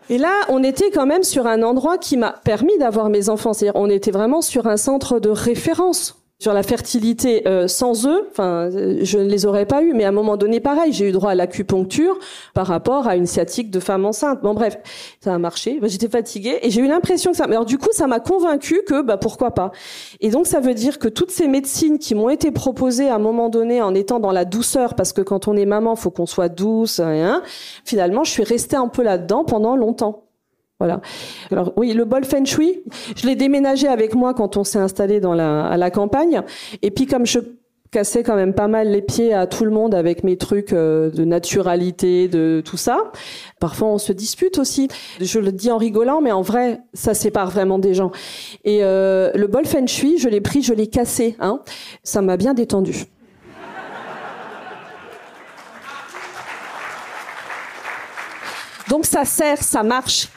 Et là, on était quand même sur un endroit qui m'a permis d'avoir mes enfants. C'est-à-dire, on était vraiment sur un centre de référence sur la fertilité euh, sans eux, enfin, je ne les aurais pas eu, mais à un moment donné, pareil, j'ai eu droit à l'acupuncture par rapport à une sciatique de femme enceinte. Bon, bref, ça a marché. J'étais fatiguée et j'ai eu l'impression que ça. Alors du coup, ça m'a convaincue que, bah, pourquoi pas. Et donc, ça veut dire que toutes ces médecines qui m'ont été proposées à un moment donné en étant dans la douceur, parce que quand on est maman, faut qu'on soit douce, hein, finalement, je suis restée un peu là-dedans pendant longtemps. Voilà. Alors oui, le bol feng shui, je l'ai déménagé avec moi quand on s'est installé dans la, à la campagne. Et puis comme je cassais quand même pas mal les pieds à tout le monde avec mes trucs euh, de naturalité, de tout ça. Parfois, on se dispute aussi. Je le dis en rigolant, mais en vrai, ça sépare vraiment des gens. Et euh, le bol feng shui, je l'ai pris, je l'ai cassé. Hein. Ça m'a bien détendu. Donc ça sert, ça marche.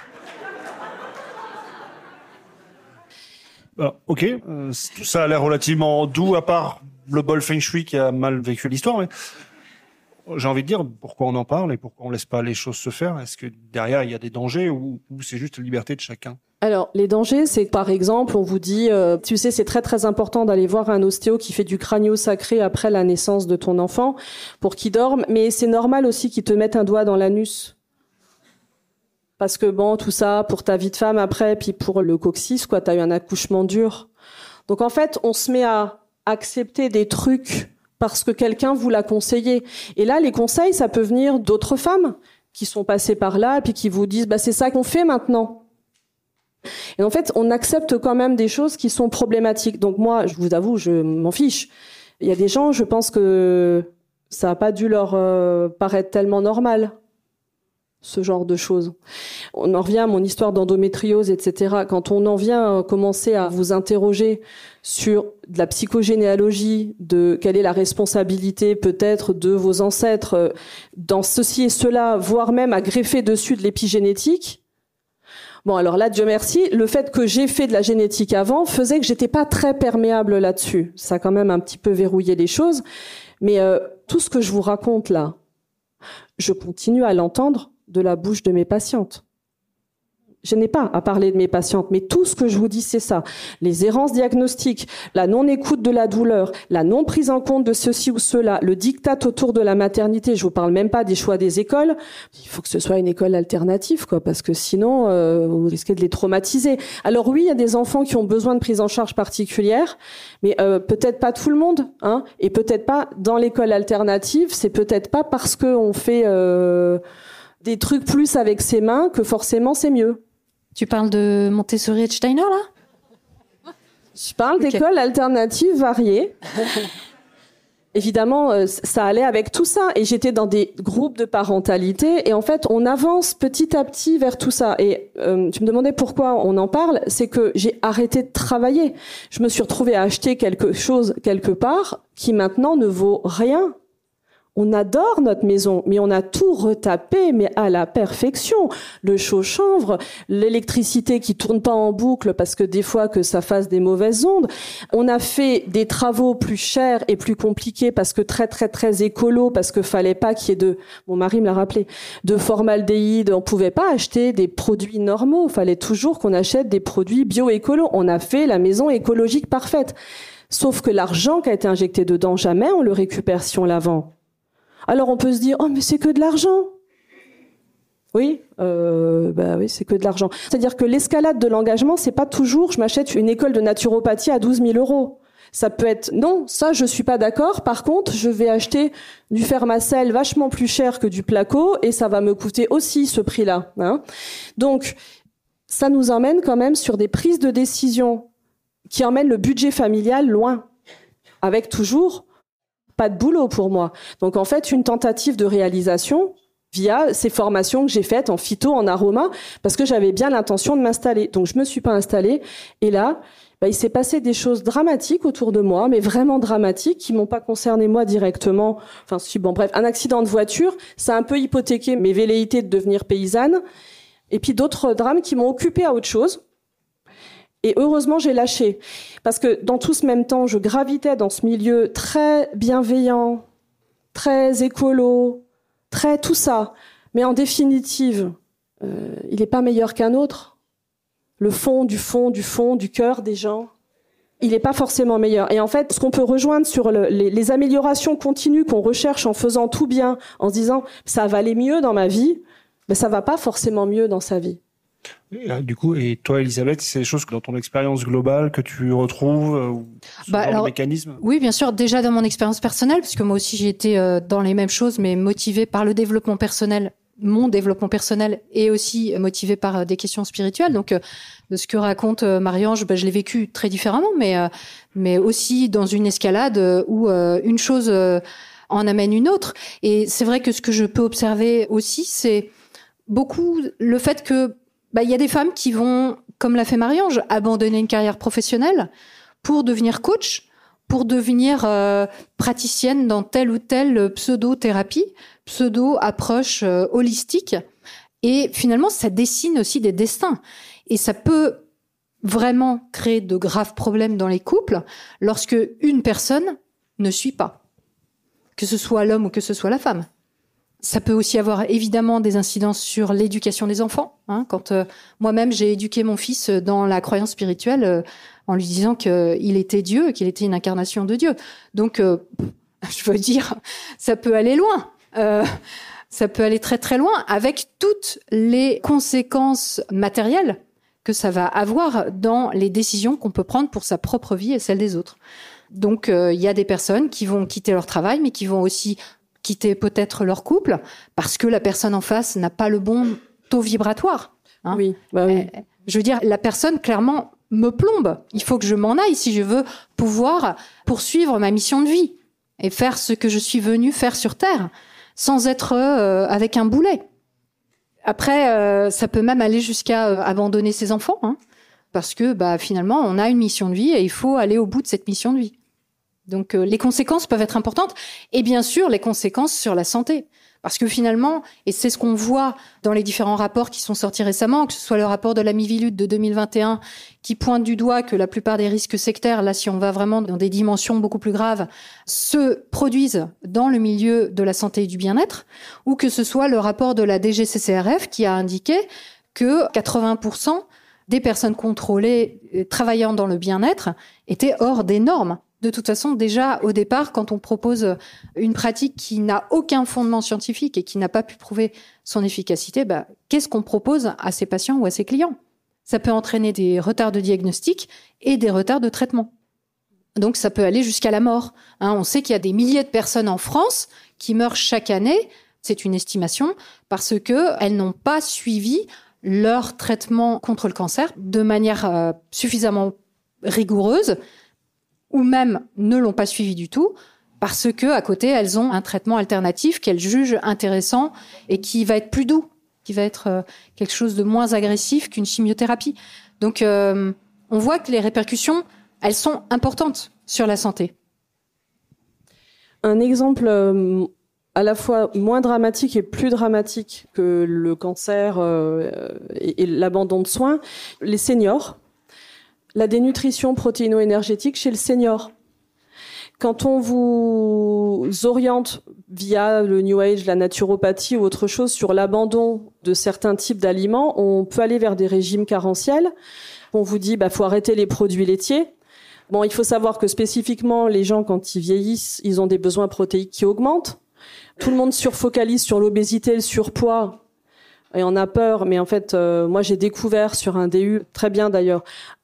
Ok, tout ça a l'air relativement doux, à part le bol feng shui qui a mal vécu l'histoire. Mais j'ai envie de dire pourquoi on en parle et pourquoi on laisse pas les choses se faire? Est-ce que derrière il y a des dangers ou, c'est juste la liberté de chacun? Alors, les dangers, c'est que par exemple, on vous dit, euh, tu sais, c'est très très important d'aller voir un ostéo qui fait du crânio sacré après la naissance de ton enfant pour qu'il dorme, mais c'est normal aussi qu'il te mette un doigt dans l'anus parce que bon, tout ça pour ta vie de femme après, puis pour le coccyx, quoi, t'as eu un accouchement dur. Donc en fait, on se met à accepter des trucs parce que quelqu'un vous l'a conseillé. Et là, les conseils, ça peut venir d'autres femmes qui sont passées par là, puis qui vous disent, bah c'est ça qu'on fait maintenant. Et en fait, on accepte quand même des choses qui sont problématiques. Donc moi, je vous avoue, je m'en fiche. Il y a des gens, je pense que ça n'a pas dû leur euh, paraître tellement normal ce genre de choses. On en revient à mon histoire d'endométriose, etc. Quand on en vient commencer à vous interroger sur de la psychogénéalogie, de quelle est la responsabilité peut-être de vos ancêtres euh, dans ceci et cela, voire même à greffer dessus de l'épigénétique, Bon, alors là, Dieu merci, le fait que j'ai fait de la génétique avant faisait que j'étais pas très perméable là-dessus. Ça a quand même un petit peu verrouillé les choses. Mais euh, tout ce que je vous raconte là, je continue à l'entendre de la bouche de mes patientes je n'ai pas à parler de mes patientes, mais tout ce que je vous dis, c'est ça. Les errances diagnostiques, la non-écoute de la douleur, la non prise en compte de ceci ou cela, le diktat autour de la maternité. Je vous parle même pas des choix des écoles. Il faut que ce soit une école alternative, quoi, parce que sinon, euh, vous risquez de les traumatiser. Alors oui, il y a des enfants qui ont besoin de prise en charge particulière, mais euh, peut-être pas tout le monde, hein, et peut-être pas dans l'école alternative. C'est peut-être pas parce qu'on fait euh, des trucs plus avec ses mains que forcément c'est mieux. Tu parles de Montessori et Steiner, là? Je parle d'écoles alternatives variées. Évidemment, euh, ça allait avec tout ça. Et j'étais dans des groupes de parentalité. Et en fait, on avance petit à petit vers tout ça. Et euh, tu me demandais pourquoi on en parle. C'est que j'ai arrêté de travailler. Je me suis retrouvée à acheter quelque chose quelque part qui maintenant ne vaut rien on adore notre maison, mais on a tout retapé, mais à la perfection. Le chaud-chanvre, l'électricité qui tourne pas en boucle parce que des fois que ça fasse des mauvaises ondes. On a fait des travaux plus chers et plus compliqués parce que très très très écolo, parce que fallait pas qu'il y ait de, mon mari me l'a rappelé, de formaldéhyde. On pouvait pas acheter des produits normaux. Fallait toujours qu'on achète des produits bio-écolo. On a fait la maison écologique parfaite. Sauf que l'argent qui a été injecté dedans, jamais on le récupère si on la vend. Alors on peut se dire oh mais c'est que de l'argent. Oui, euh, bah oui, c'est que de l'argent. C'est-à-dire que l'escalade de l'engagement, c'est pas toujours je m'achète une école de naturopathie à 12 000 euros. Ça peut être non, ça je suis pas d'accord. Par contre, je vais acheter du fermacell vachement plus cher que du placo et ça va me coûter aussi ce prix-là. Hein. Donc, ça nous emmène quand même sur des prises de décision qui emmènent le budget familial loin, avec toujours pas de boulot pour moi. Donc en fait, une tentative de réalisation via ces formations que j'ai faites en phyto, en aroma, parce que j'avais bien l'intention de m'installer. Donc je me suis pas installée. Et là, bah, il s'est passé des choses dramatiques autour de moi, mais vraiment dramatiques, qui m'ont pas concerné moi directement. Enfin, bon, bref, un accident de voiture, ça a un peu hypothéqué mes velléités de devenir paysanne. Et puis d'autres drames qui m'ont occupé à autre chose. Et heureusement, j'ai lâché. Parce que dans tout ce même temps, je gravitais dans ce milieu très bienveillant, très écolo, très tout ça. Mais en définitive, euh, il n'est pas meilleur qu'un autre. Le fond du fond du fond du cœur des gens, il n'est pas forcément meilleur. Et en fait, ce qu'on peut rejoindre sur les, améliorations continues qu'on recherche en faisant tout bien, en se disant ça va aller mieux dans ma vie, mais ça va pas forcément mieux dans sa vie. Euh, du coup, et toi, Elisabeth, c'est des choses que dans ton expérience globale que tu retrouves euh, ou bah, alors, mécanisme? Oui, bien sûr. Déjà dans mon expérience personnelle, puisque moi aussi j'ai été euh, dans les mêmes choses, mais motivée par le développement personnel, mon développement personnel, et aussi motivée par des questions spirituelles. Donc, de ce que raconte Marie-Ange, bah, je l'ai vécu très différemment, mais mais aussi dans une escalade où une chose en amène une autre. Et c'est vrai que ce que je peux observer aussi, c'est beaucoup le fait que bah, il y a des femmes qui vont, comme l'a fait Marie-Ange, abandonner une carrière professionnelle pour devenir coach, pour devenir euh, praticienne dans telle ou telle pseudo-thérapie, pseudo-approche euh, holistique. Et finalement, ça dessine aussi des destins. Et ça peut vraiment créer de graves problèmes dans les couples lorsque une personne ne suit pas, que ce soit l'homme ou que ce soit la femme. Ça peut aussi avoir évidemment des incidences sur l'éducation des enfants. Hein, quand euh, moi-même j'ai éduqué mon fils dans la croyance spirituelle euh, en lui disant qu'il était Dieu, qu'il était une incarnation de Dieu. Donc, euh, je veux dire, ça peut aller loin. ça peut aller très très loin avec toutes les conséquences matérielles que ça va avoir dans les décisions qu'on peut prendre pour sa propre vie et celle des autres. Donc, il y a des personnes qui vont quitter leur travail, mais qui vont aussi quitter peut-être leur couple parce que la personne en face n'a pas le bon taux vibratoire. Hein. Oui, bah oui. Euh, je veux dire, la personne clairement me plombe. Il faut que je m'en aille si je veux pouvoir poursuivre ma mission de vie et faire ce que je suis venu faire sur Terre, sans être euh, avec un boulet. Après, euh, ça peut même aller jusqu'à abandonner ses enfants, hein, parce que bah, finalement, on a une mission de vie et il faut aller au bout de cette mission de vie. Donc les conséquences peuvent être importantes, et bien sûr les conséquences sur la santé. Parce que finalement, et c'est ce qu'on voit dans les différents rapports qui sont sortis récemment, que ce soit le rapport de la Mivilude de 2021 qui pointe du doigt que la plupart des risques sectaires, là si on va vraiment dans des dimensions beaucoup plus graves, se produisent dans le milieu de la santé et du bien-être, ou que ce soit le rapport de la DGCCRF qui a indiqué que 80% des personnes contrôlées euh, travaillant dans le bien-être étaient hors des normes de toute façon, déjà au départ, quand on propose une pratique qui n'a aucun fondement scientifique et qui n'a pas pu prouver son efficacité, bah, qu'est-ce qu'on propose à ses patients ou à ses clients? Ça peut entraîner des retards de diagnostic et des retards de traitement. Donc ça peut aller jusqu'à la mort. Hein. on sait qu'il y a des milliers de personnes en France qui meurent chaque année, c'est une estimation, parce qu'elles n'ont pas suivi leur traitement contre le cancer de manière euh, suffisamment rigoureuse ou même ne l'ont pas suivi du tout parce que à côté elles ont un traitement alternatif qu'elles jugent intéressant et qui va être plus doux, qui va être euh, quelque chose de moins agressif qu'une chimiothérapie. Donc euh, on voit que les répercussions, elles sont importantes sur la santé. Un exemple euh, à la fois moins dramatique et plus dramatique que le cancer et l'abandon de soins, les seniors la dénutrition protéino-énergétique chez le senior. Quand on vous oriente via le New Age, la naturopathie ou autre chose sur l'abandon de certains types d'aliments, on peut aller vers des régimes carentiels. On vous dit, bah, faut arrêter les produits laitiers. Bon, il faut savoir que spécifiquement, les gens, quand ils vieillissent, ils ont des besoins protéiques qui augmentent. Tout le monde surfocalise sur l'obésité, le surpoids, et on a peur, mais en fait, euh, moi j'ai découvert sur un DU, très bien d'ailleurs,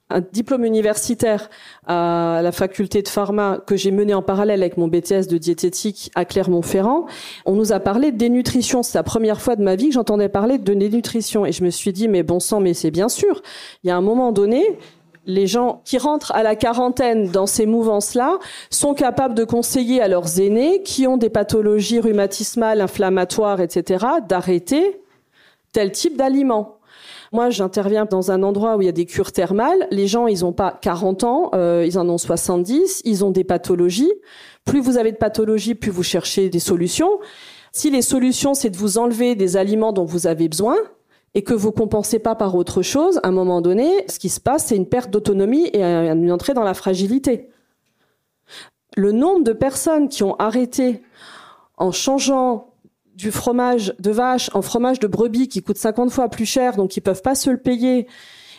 un diplôme universitaire à la faculté de pharma que j'ai mené en parallèle avec mon BTS de diététique à Clermont-Ferrand. On nous a parlé de dénutrition. C'est la première fois de ma vie que j'entendais parler de dénutrition. Et je me suis dit, mais bon sang, mais c'est bien sûr. Il y a un moment donné, les gens qui rentrent à la quarantaine dans ces mouvances-là sont capables de conseiller à leurs aînés qui ont des pathologies rhumatismales, inflammatoires, etc., d'arrêter tel type d'aliment. Moi, j'interviens dans un endroit où il y a des cures thermales. Les gens, ils n'ont pas 40 ans, euh, ils en ont 70, ils ont des pathologies. Plus vous avez de pathologies, plus vous cherchez des solutions. Si les solutions, c'est de vous enlever des aliments dont vous avez besoin, et que vous compensez pas par autre chose, à un moment donné, ce qui se passe, c'est une perte d'autonomie et une entrée dans la fragilité. Le nombre de personnes qui ont arrêté en changeant du fromage de vache en fromage de brebis qui coûte 50 fois plus cher, donc ils peuvent pas se le payer,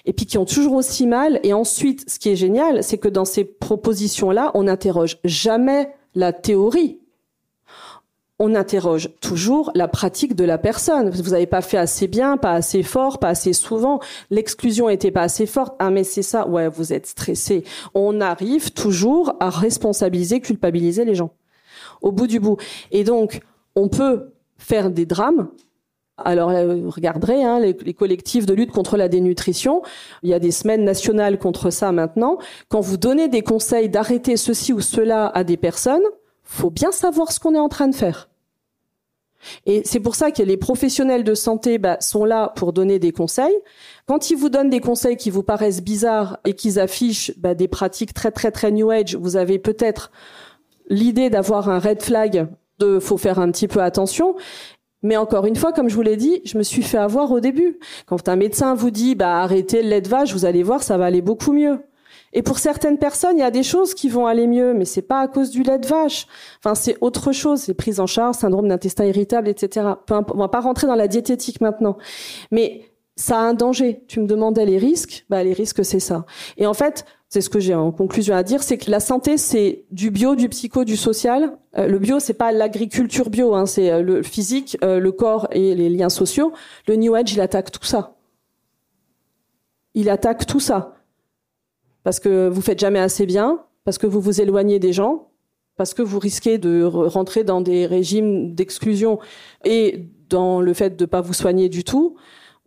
et puis qui ont toujours aussi mal. Et ensuite, ce qui est génial, c'est que dans ces propositions-là, on n'interroge jamais la théorie. On interroge toujours la pratique de la personne. Vous n'avez pas fait assez bien, pas assez fort, pas assez souvent. L'exclusion était pas assez forte. Ah mais c'est ça. Ouais, vous êtes stressé. On arrive toujours à responsabiliser, culpabiliser les gens. Au bout du bout. Et donc, on peut faire des drames. Alors, euh, vous regarderez hein, les, collectifs de lutte contre la dénutrition. Il y a des semaines nationales contre ça maintenant. Quand vous donnez des conseils d'arrêter ceci ou cela à des personnes, faut bien savoir ce qu'on est en train de faire. Et c'est pour ça que les professionnels de santé bah, sont là pour donner des conseils. Quand ils vous donnent des conseils qui vous paraissent bizarres et qu'ils affichent bah, des pratiques très très très New Age, vous avez peut-être l'idée d'avoir un red flag de faut faire un petit peu attention. Mais encore une fois, comme je vous l'ai dit, je me suis fait avoir au début. Quand un médecin vous dit bah arrêtez le lait de vache, vous allez voir, ça va aller beaucoup mieux. Et pour certaines personnes, il y a des choses qui vont aller mieux, mais c'est pas à cause du lait de vache. Enfin, c'est autre chose, c'est prise en charge, syndrome d'intestin irritable, etc. on va pas rentrer dans la diététique maintenant, mais ça a un danger. Tu me demandais les risques, bah les risques c'est ça. Et en fait, c'est ce que j'ai en conclusion à dire, c'est que la santé, c'est du bio, du psycho, du social. Euh, le bio, c'est pas l'agriculture bio, hein, c'est euh, le physique, euh, le corps et les liens sociaux. Le New Age, il attaque tout ça. Il attaque tout ça. Parce que vous faites jamais assez bien, parce que vous vous éloignez des gens, parce que vous risquez de rentrer dans des régimes d'exclusion et dans le fait de pas vous soigner du tout.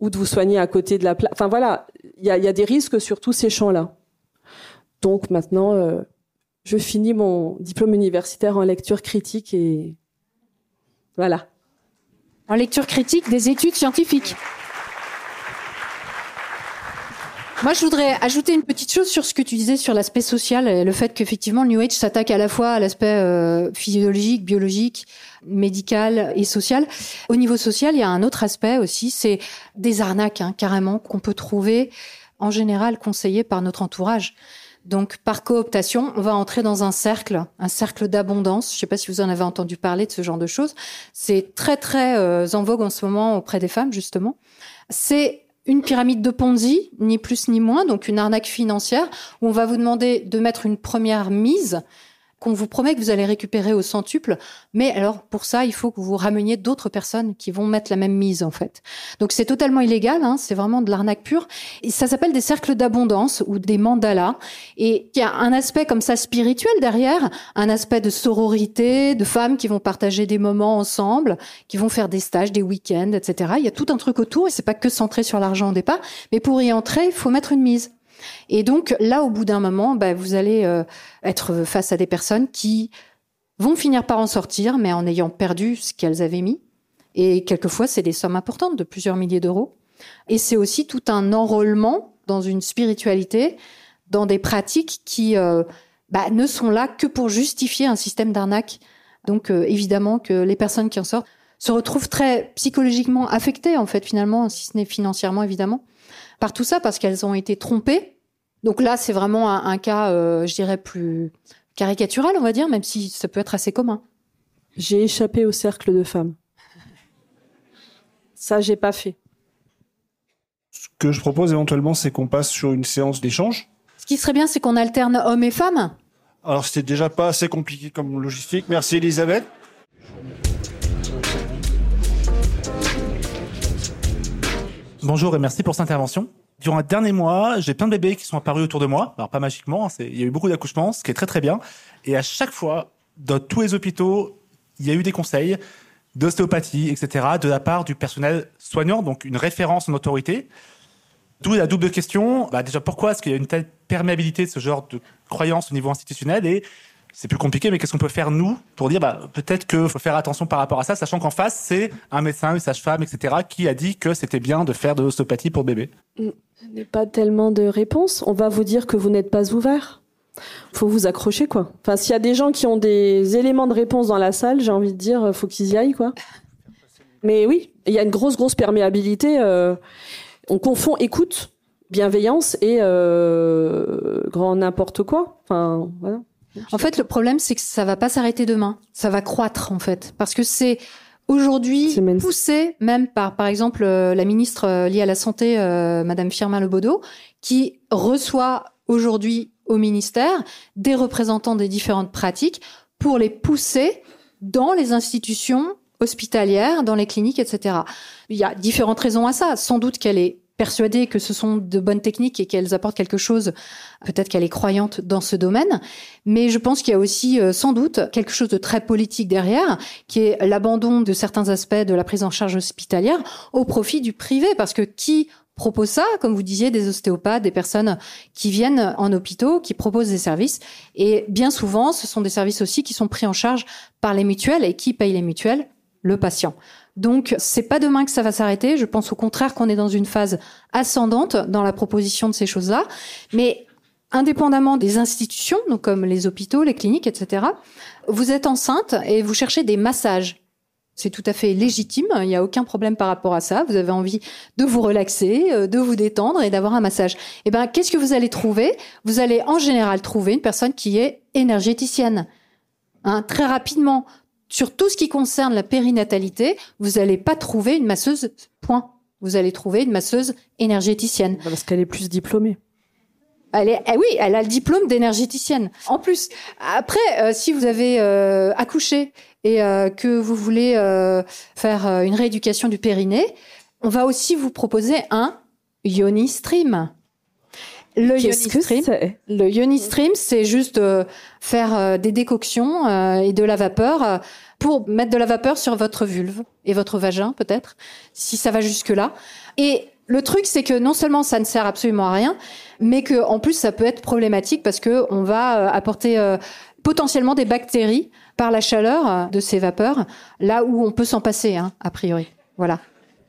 ou de vous soigner à côté de la place. Enfin voilà, il y a, y a, des risques sur tous ces champs-là. Donc maintenant, euh, je finis mon diplôme universitaire en lecture critique et voilà. En lecture critique des études scientifiques. Moi, je voudrais ajouter une petite chose sur ce que tu disais sur l'aspect social, et le fait qu'effectivement, New Age s'attaque à la fois à l'aspect euh, physiologique, biologique, médical et social. Au niveau social, il y a un autre aspect aussi, c'est des arnaques, hein, carrément, qu'on peut trouver en général conseillées par notre entourage. Donc, par cooptation, on va entrer dans un cercle, un cercle d'abondance. Je ne sais pas si vous en avez entendu parler de ce genre de choses. C'est très, très euh, en vogue en ce moment auprès des femmes, justement. C'est une pyramide de Ponzi, ni plus ni moins, donc une arnaque financière, où on va vous demander de mettre une première mise qu'on vous promet que vous allez récupérer au centuple. Mais alors, pour ça, il faut que vous rameniez d'autres personnes qui vont mettre la même mise, en fait. Donc, c'est totalement illégal, hein, c'est vraiment de l'arnaque pure. Ça s'appelle des cercles d'abondance ou des mandalas. Et il y a un aspect comme ça spirituel derrière, un aspect de sororité, de femmes qui vont partager des moments ensemble, qui vont faire des stages, des week-ends, etc. Il y a tout un truc autour et c'est pas que centré sur l'argent au départ. Mais pour y entrer, il faut mettre une mise. Et donc là, au bout d'un moment, bah, vous allez euh, être face à des personnes qui vont finir par en sortir, mais en ayant perdu ce qu'elles avaient mis. Et quelquefois, c'est des sommes importantes de plusieurs milliers d'euros. Et c'est aussi tout un enrôlement dans une spiritualité, dans des pratiques qui euh, bah, ne sont là que pour justifier un système d'arnaque. Donc euh, évidemment que les personnes qui en sortent se retrouvent très psychologiquement affectées, en fait, finalement, si ce n'est financièrement, évidemment par tout ça parce qu'elles ont été trompées. Donc là, c'est vraiment un, cas, euh, je dirais, plus caricatural, on va dire, même si ça peut être assez commun. J'ai échappé au cercle de femmes. Ça, j'ai pas fait. Ce que je propose éventuellement, c'est qu'on passe sur une séance d'échange. Ce qui serait bien, c'est qu'on alterne hommes et femmes. Alors, c'était déjà pas assez compliqué comme logistique. Merci, Elisabeth. Bonjour et merci pour cette intervention. Durant un dernier mois, j'ai plein de bébés qui sont apparus autour de moi. Alors pas magiquement, hein, il y a eu beaucoup d'accouchements, ce qui est très très bien. Et à chaque fois, dans tous les hôpitaux, il y a eu des conseils d'ostéopathie, etc., de la part du personnel soignant, donc une référence en autorité. D'où la double question. Bah déjà, pourquoi est-ce qu'il y a une telle perméabilité de ce genre de croyance au niveau institutionnel? Et c'est plus compliqué, mais qu'est-ce qu'on peut faire nous pour dire bah, peut-être qu'il faut faire attention par rapport à ça, sachant qu'en face, c'est un médecin, une sage-femme, etc., qui a dit que c'était bien de faire de l'ostéopathie pour bébé mm. Je n'ai pas tellement de réponses. On va vous dire que vous n'êtes pas ouvert. Faut vous accrocher, quoi. Enfin, s'il y a des gens qui ont des éléments de réponse dans la salle, j'ai envie de dire, faut qu'ils y aillent, quoi. Mais oui, il y a une grosse, grosse perméabilité. Euh, on confond écoute, bienveillance et euh, grand n'importe quoi. Enfin, voilà. En fait, le problème, c'est que ça va pas s'arrêter demain. Ça va croître, en fait. Parce que c'est aujourd'hui poussé même par, par exemple, euh, la ministre euh, liée à la santé, euh, Madame Firmin Lebaudot, qui reçoit aujourd'hui au ministère des représentants des différentes pratiques pour les pousser dans les institutions hospitalières, dans les cliniques, etc. Il y a différentes raisons à ça. Sans doute qu'elle est persuadée que ce sont de bonnes techniques et qu'elles apportent quelque chose. Peut-être qu'elle est croyante dans ce domaine, mais je pense qu'il y a aussi euh, sans doute quelque chose de très politique derrière, qui est l'abandon de certains aspects de la prise en charge hospitalière au profit du privé, parce que qui propose ça, comme vous disiez, des ostéopathes, des personnes qui viennent en hôpitaux, qui proposent des services. Et bien souvent, ce sont des services aussi qui sont pris en charge par les mutuelles. Et qui paye les mutuelles Le patient. Donc, c'est pas demain que ça va s'arrêter. Je pense au contraire qu'on est dans une phase ascendante dans la proposition de ces choses-là. Mais indépendamment des institutions, donc comme les hôpitaux, les cliniques, etc., vous êtes enceinte et vous cherchez des massages. C'est tout à fait légitime, il n'y a aucun problème par rapport à ça. Vous avez envie de vous relaxer, euh, de vous détendre et d'avoir un massage. Eh ben, qu'est-ce que vous allez trouver? Vous allez en général trouver une personne qui est énergéticienne. Hein, très rapidement, sur tout ce qui concerne la périnatalité, vous n'allez pas trouver une masseuse, point. Vous allez trouver une masseuse énergéticienne. Parce qu'elle est plus diplômée. Elle est, eh oui, elle a le diplôme d'énergéticienne. En plus, après, euh, si vous avez euh, accouché et euh, que vous voulez faire une rééducation du périnée, on va aussi vous proposer un Yoni Stream. Le Yoni Stream, le Yoni Stream, c'est juste euh, faire euh, des décoctions euh, et de la vapeur pour mettre de la vapeur sur votre vulve et votre vagin peut-être, si ça va jusque là. Et Le truc, c'est que non seulement ça ne sert absolument à rien, mais que en plus ça peut être problématique parce que on va apporter potentiellement des bactéries par la chaleur de ces vapeurs, là où on peut s'en passer, hein, a priori. Voilà.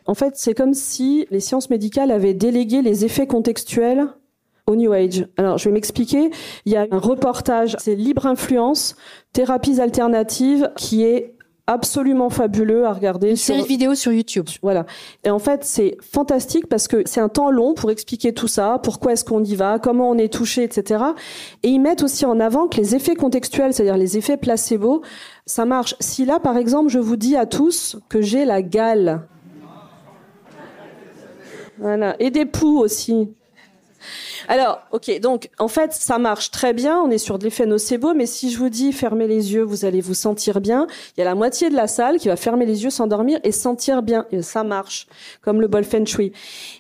En fait, c'est comme si les sciences médicales avaient délégué les effets contextuels au New Age. Alors, je vais m'expliquer. Il y a un reportage, c'est Libre Influence, thérapies alternatives, qui est absolument fabuleux à regarder. Une série de vidéos sur YouTube. Voilà. Et en fait, c'est fantastique parce que c'est un temps long pour expliquer tout ça, pourquoi est-ce qu'on y va, comment on est touché, etc. Et ils mettent aussi en avant que les effets contextuels, c'est-à-dire les effets placebo, ça marche. Si là, par exemple, je vous dis à tous que j'ai la gale, voilà, et des poux aussi. Alors, ok, donc en fait, ça marche très bien. On est sur de l'effet nocebo, mais si je vous dis fermez les yeux, vous allez vous sentir bien. Il y a la moitié de la salle qui va fermer les yeux, s'endormir et sentir bien. Et ça marche, comme le bol feng shui.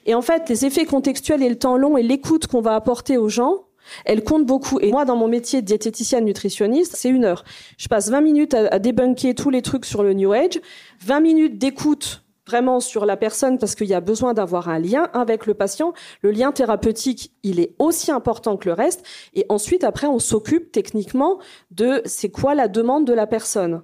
Et en fait, les effets contextuels et le temps long et l'écoute qu'on va apporter aux gens, elle compte beaucoup. Et moi, dans mon métier de diététicienne nutritionniste, c'est une heure. Je passe 20 minutes à, à débunker tous les trucs sur le New Age, 20 minutes d'écoute vraiment sur la personne parce qu'il y a besoin d'avoir un lien avec le patient. Le lien thérapeutique, il est aussi important que le reste. Et ensuite, après, on s'occupe techniquement de c'est quoi la demande de la personne.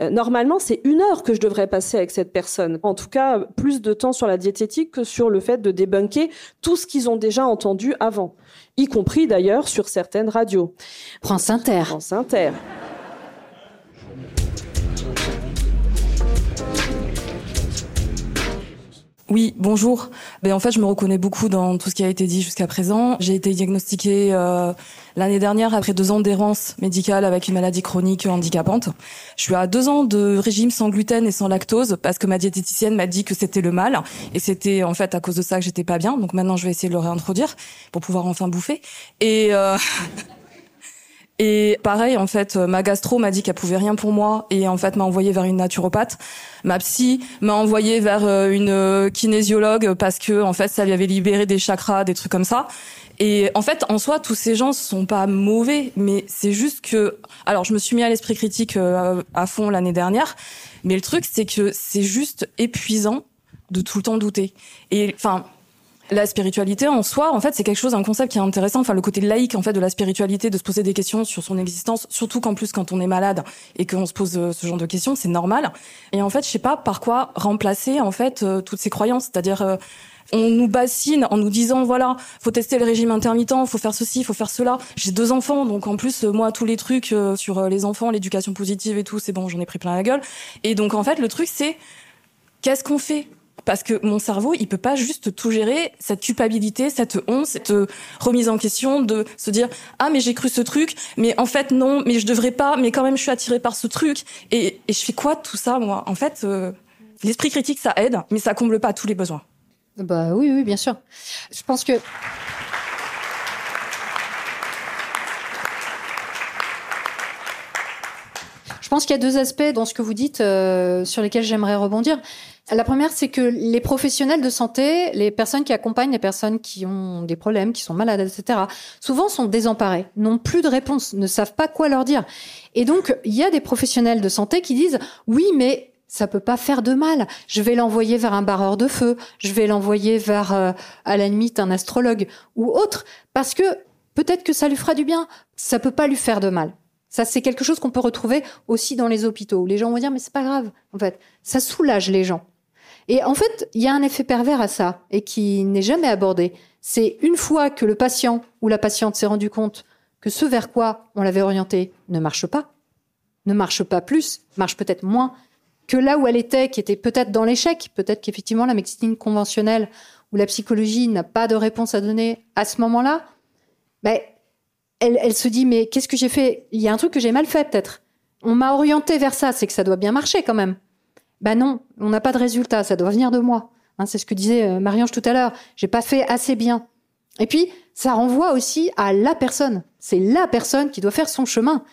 Euh, normalement, c'est une heure que je devrais passer avec cette personne. En tout cas, plus de temps sur la diététique que sur le fait de débunker tout ce qu'ils ont déjà entendu avant, y compris d'ailleurs sur certaines radios. France Inter. France Inter. Oui, bonjour. Ben, en fait, je me reconnais beaucoup dans tout ce qui a été dit jusqu'à présent. J'ai été diagnostiquée euh, l'année dernière après deux ans d'errance médicale avec une maladie chronique handicapante. Je suis à deux ans de régime sans gluten et sans lactose parce que ma diététicienne m'a dit que c'était le mal et c'était en fait à cause de ça que j'étais pas bien. Donc maintenant, je vais essayer de le réintroduire pour pouvoir enfin bouffer. Et euh... Et pareil, en fait, ma gastro m'a dit qu'elle pouvait rien pour moi et en fait m'a envoyé vers une naturopathe. Ma psy m'a envoyé vers euh, une kinésiologue parce que en fait ça lui avait libéré des chakras, des trucs comme ça. Et en fait, en soi, tous ces gens sont pas mauvais, mais c'est juste que, alors, je me suis mis à l'esprit critique euh, à fond l'année dernière, mais le truc, c'est que c'est juste épuisant de tout le temps douter. Et enfin, la spiritualité en soi, en fait, c'est quelque chose, un concept qui est intéressant. Enfin, le côté laïque, en fait, de la spiritualité, de se poser des questions sur son existence, surtout qu'en plus, quand on est malade et qu'on se pose euh, ce genre de questions, c'est normal. Et en fait, je sais pas par quoi remplacer, en fait, euh, toutes ces croyances. C'est-à-dire, euh, on nous bassine en nous disant voilà, faut tester le régime intermittent, faut faire ceci, faut faire cela. J'ai deux enfants, donc en plus moi tous les trucs sur les enfants, l'éducation positive et tout, c'est bon, j'en ai pris plein la gueule. Et donc en fait le truc c'est qu'est-ce qu'on fait? Parce que mon cerveau, il peut pas juste tout gérer, cette culpabilité, cette honte, cette remise en question de se dire ah mais j'ai cru ce truc, mais en fait non, mais je devrais pas, mais quand même je suis attirée par ce truc et, et je fais quoi tout ça moi? En fait, euh, l'esprit critique ça aide, mais ça comble pas tous les besoins. Bah oui oui bien sûr. Je pense que Je pense qu'il y a deux aspects dans ce que vous dites euh, sur lesquels j'aimerais rebondir. La première, c'est que les professionnels de santé, les personnes qui accompagnent les personnes qui ont des problèmes, qui sont malades, etc., souvent sont désemparés, n'ont plus de réponse, ne savent pas quoi leur dire. Et donc, il y a des professionnels de santé qui disent, oui, mais ça peut pas faire de mal. Je vais l'envoyer vers un barreur de feu, je vais l'envoyer vers, euh, à la limite, un astrologue ou autre, parce que peut-être que ça lui fera du bien. Ça peut pas lui faire de mal. Ça, c'est quelque chose qu'on peut retrouver aussi dans les hôpitaux. Les gens vont dire, mais c'est pas grave. En fait, ça soulage les gens. Et en fait, il y a un effet pervers à ça et qui n'est jamais abordé. C'est une fois que le patient ou la patiente s'est rendu compte que ce vers quoi on l'avait orienté ne marche pas, ne marche pas plus, marche peut-être moins que là où elle était, qui était peut-être dans l'échec, peut-être qu'effectivement la médecine conventionnelle ou la psychologie n'a pas de réponse à donner à ce moment-là, ben, elle, elle se dit mais qu'est-ce que j'ai fait? Il y a un truc que j'ai mal fait peut-être. On m'a orienté vers ça, c'est que ça doit bien marcher quand même. Ben non, on n'a pas de résultat, ça doit venir de moi. Hein, c'est ce que disait euh, Marie-Ange tout à l'heure. J'ai pas fait assez bien. Et puis, ça renvoie aussi à la personne. C'est la personne qui doit faire son chemin,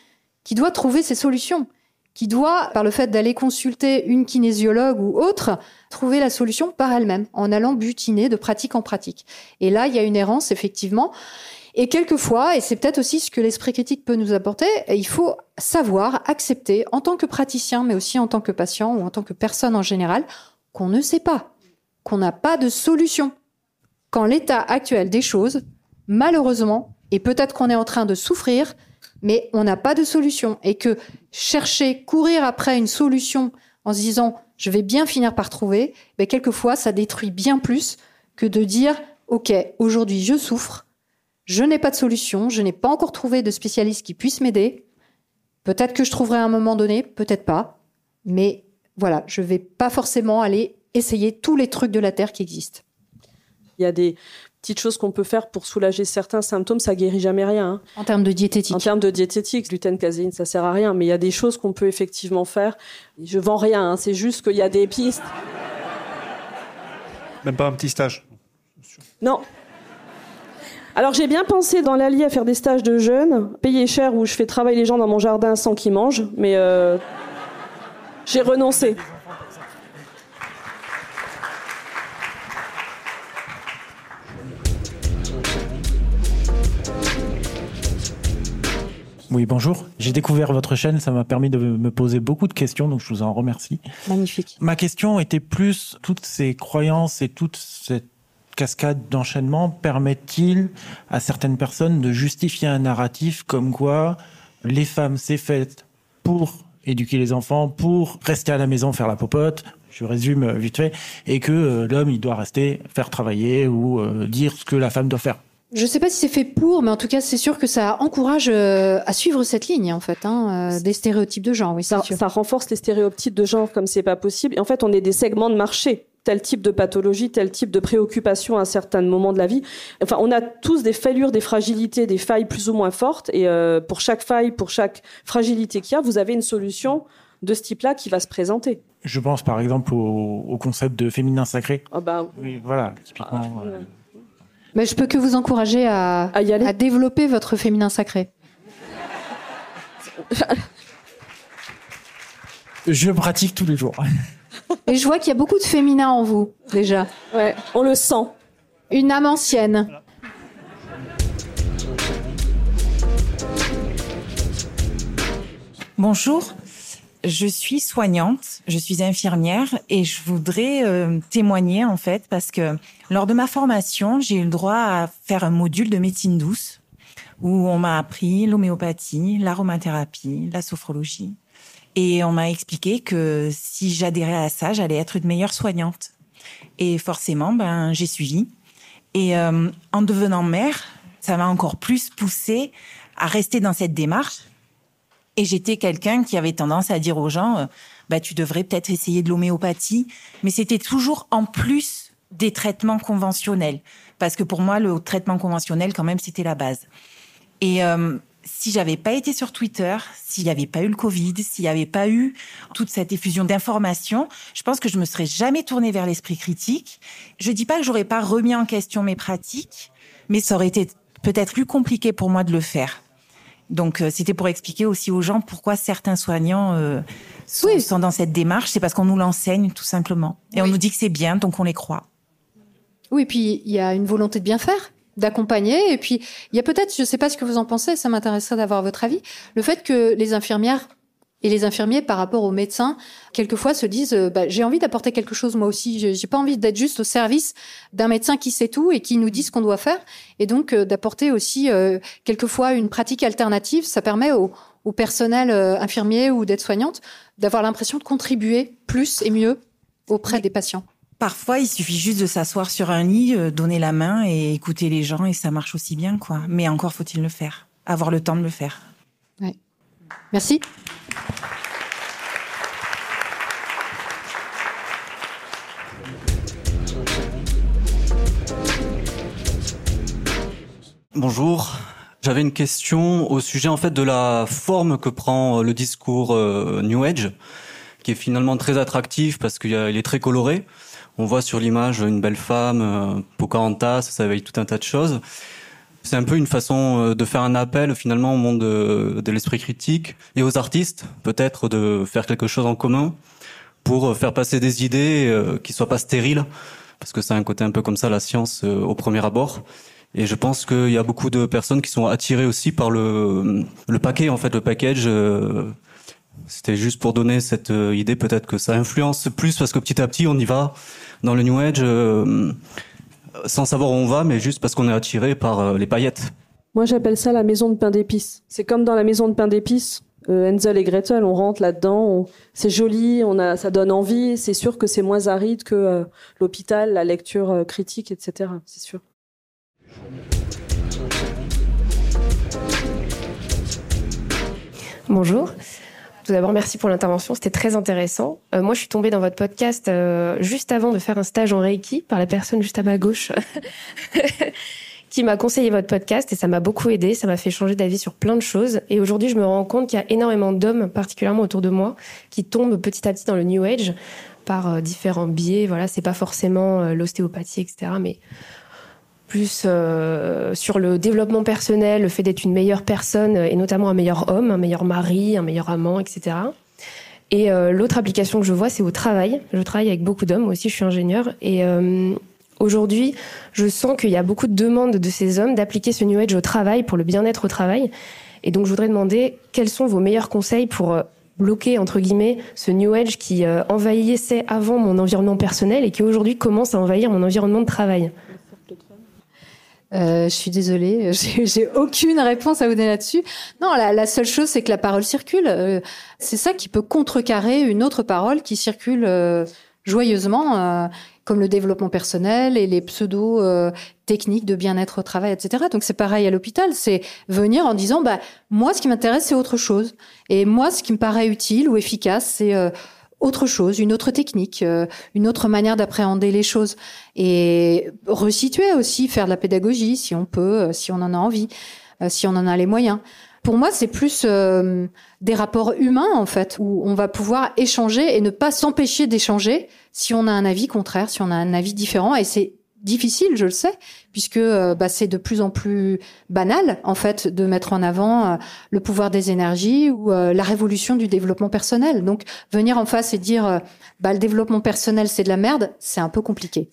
qui doit trouver ses solutions, qui doit, par le fait d'aller consulter une kinésiologue ou autre, trouver la solution par elle-même, en allant butiner de pratique en pratique. Et là, il y a une errance, effectivement. Et quelquefois, et c'est peut-être aussi ce que l'esprit critique peut nous apporter, il faut savoir accepter en tant que praticien, mais aussi en tant que patient ou en tant que personne en général, qu'on ne sait pas. qu'on n'a pas de solution. Quand l'état actuel des choses, malheureusement, et peut-être qu'on est en train de souffrir, mais on n'a pas de solution. Et que chercher, courir après une solution en se disant je vais bien finir par trouver, ben quelquefois ça détruit bien plus que de dire ok, aujourd'hui je souffre, je n'ai pas de solution, je n'ai pas encore trouvé de spécialiste qui puisse m'aider. Peut-être que je trouverai à un moment donné, peut-être pas, mais voilà, je vais pas forcément aller essayer tous les trucs de la terre qui existent. Il y a des petites choses qu'on peut faire pour soulager certains symptômes, ça guérit jamais rien. hein. En termes de diététique. En termes de diététique, gluten, caséine, ça sert à rien, mais il y a des choses qu'on peut effectivement faire. Je vends rien, hein, c'est juste qu'il y a des pistes. Même pas un petit stage. Non. Alors j'ai bien pensé dans l'Allier à faire des stages de jeunes, payer cher où je fais travailler les gens dans mon jardin sans qu'ils mangent, mais euh, j'ai renoncé. Oui, bonjour. J'ai découvert votre chaîne, ça m'a permis de me poser beaucoup de questions, donc je vous en remercie. Magnifique. Ma question était plus, toutes ces croyances et toute cette cascade d'enchaînement permettent-ils à certaines personnes de justifier un narratif comme quoi les femmes c'est fait pour éduquer les enfants, pour rester à la maison faire la popote, je résume euh, vite fait, et que euh, l'homme il doit rester faire travailler ou euh, dire ce que la femme doit faire. Je sais pas si c'est fait pour, mais en tout cas, c'est sûr que ça encourage euh, à suivre cette ligne, en fait, hein, euh, des stéréotypes de genre, oui, c'est Ça, sûr. ça renforce les stéréotypes de genre comme c'est pas possible. Et en fait, on est des segments de marché. Tel type de pathologie, tel type de préoccupation à un certain moment de la vie. Enfin, on a tous des fêlures, des fragilités, des failles plus ou moins fortes. Et euh, pour chaque faille, pour chaque fragilité qu'il y a, vous avez une solution de ce type-là qui va se présenter. Je pense par exemple au, au concept de féminin sacré. Ah bah, Oui, voilà, typiquement. euh, Mais je peux que vous encourager à, à y aller. à développer votre féminin sacré. Je pratique tous les jours. Et je vois qu'il y a beaucoup de féminin en vous, déjà. Ouais, on le sent. Une âme ancienne. Bonjour, je suis soignante, je suis infirmière et je voudrais euh, témoigner en fait parce que lors de ma formation, j'ai eu le droit à faire un module de médecine douce où on m'a appris l'homéopathie, l'aromathérapie, la sophrologie et on m'a expliqué que si j'adhérais à ça, j'allais être une meilleure soignante. Et forcément, ben j'ai suivi. Et euh, en devenant mère, ça m'a encore plus poussée à rester dans cette démarche et j'étais quelqu'un qui avait tendance à dire aux gens, euh, bah, tu devrais peut-être essayer de l'homéopathie. Mais c'était toujours en plus des traitements conventionnels. Parce que pour moi, le traitement conventionnel, quand même, c'était la base. Et euh, si j'avais pas été sur Twitter, s'il n'y avait pas eu le Covid, s'il n'y avait pas eu toute cette effusion d'informations, je pense que je me serais jamais tournée vers l'esprit critique. Je dis pas que j'aurais pas remis en question mes pratiques, mais ça aurait été peut-être plus compliqué pour moi de le faire. Donc euh, c'était pour expliquer aussi aux gens pourquoi certains soignants euh, sont, Oui. sont dans cette démarche. C'est parce qu'on nous l'enseigne tout simplement. Et on nous dit que c'est bien, donc on les croit. Oui, puis il y a une volonté de bien faire, d'accompagner. Et puis, il y a peut-être, je ne sais pas ce que vous en pensez, ça m'intéresserait d'avoir votre avis, le fait que les infirmières et les infirmiers, par rapport aux médecins, quelquefois se disent euh, bah, j'ai envie d'apporter quelque chose moi aussi. J'ai pas envie d'être juste au service d'un médecin qui sait tout et qui nous dit ce qu'on doit faire. Et donc euh, d'apporter aussi euh, quelquefois une pratique alternative. Ça permet au, au personnel euh, infirmier ou d'aide-soignante d'avoir l'impression de contribuer plus et mieux auprès des patients. Parfois, il suffit juste de s'asseoir sur un lit, euh, donner la main et écouter les gens et ça marche aussi bien, quoi. Mais encore faut-il le faire, avoir le temps de le faire. Merci. Bonjour. J'avais une question au sujet en fait de la forme que prend euh, le discours euh, New Age, qui est finalement très attractif parce qu'il est très coloré. On voit sur l'image une belle femme, euh, Pocahontas, ça éveille tout un tas de choses. C'est un peu une façon euh, de faire un appel finalement au monde de, de l'esprit critique et aux artistes, peut-être de faire quelque chose en commun pour euh, faire passer des idées qui soient pas stériles, parce que ça a un côté un peu comme ça la science au premier abord. Et je pense qu'il y a beaucoup de personnes qui sont attirées aussi par le, le paquet, en fait, le package, euh, C'était juste pour donner cette euh, idée, peut-être que ça influence plus parce que petit à petit on y va dans le New Age euh, sans savoir où on va, mais juste parce qu'on est attiré par euh, les paillettes. Moi, j'appelle ça la maison de pain d'épices. C'est comme dans la maison de pain d'épices. Euh, Hansel et Gretel, on rentre là-dedans, on- c'est joli, on a, ça donne envie. C'est sûr que c'est moins aride que euh, l'hôpital, la lecture euh, critique, etc. C'est sûr. Bonjour. Tout d'abord, merci pour l'intervention, c'était très intéressant. Euh, moi, je suis tombée dans votre podcast euh, juste avant de faire un stage en Reiki par la personne juste à ma gauche qui m'a conseillé votre podcast et ça m'a beaucoup aidé, ça m'a fait changer d'avis sur plein de choses. Et aujourd'hui, je me rends compte qu'il y a énormément d'hommes, particulièrement autour de moi, qui tombent petit à petit dans le New Age par euh, différents biais. Voilà, c'est pas forcément l'ostéopathie, etc., mais plus euh, sur le développement personnel, le fait d'être une meilleure personne et notamment un meilleur homme, un meilleur mari, un meilleur amant, etc. Et euh, l'autre application que je vois, c'est au travail. Je travaille avec beaucoup d'hommes, aussi je suis ingénieur. Et euh, aujourd'hui, je sens qu'il y a beaucoup de demandes de ces hommes d'appliquer ce New Age au travail pour le bien-être au travail. Et donc je voudrais demander quels sont vos meilleurs conseils pour euh, bloquer, entre guillemets, ce New Age qui euh, envahissait avant mon environnement personnel et qui aujourd'hui commence à envahir mon environnement de travail? Euh, je suis désolée, j'ai aucune réponse à vous donner là-dessus. Non, la, la seule chose, c'est que la parole circule. Euh, c'est ça qui peut contrecarrer une autre parole qui circule euh, joyeusement, euh, comme le développement personnel et les pseudo euh, techniques de bien-être au travail, etc. Donc c'est pareil à l'hôpital, c'est venir en disant, bah moi, ce qui m'intéresse, c'est autre chose. Et moi, ce qui me paraît utile ou efficace, c'est autre chose, une autre technique, euh, une autre manière d'appréhender les choses et resituer aussi, faire de la pédagogie si on peut, euh, si on en a envie, euh, si on en a les moyens. Pour moi, c'est plus euh, des rapports humains en fait, où on va pouvoir échanger et ne pas s'empêcher d'échanger si on a un avis contraire, si on a un avis différent. Et c'est difficile, je le sais, puisque euh, bah, c'est de plus en plus banal en fait de mettre en avant euh, le pouvoir des énergies ou euh, la révolution du développement personnel. Donc venir en face et dire euh, bah, le développement personnel c'est de la merde, c'est un peu compliqué.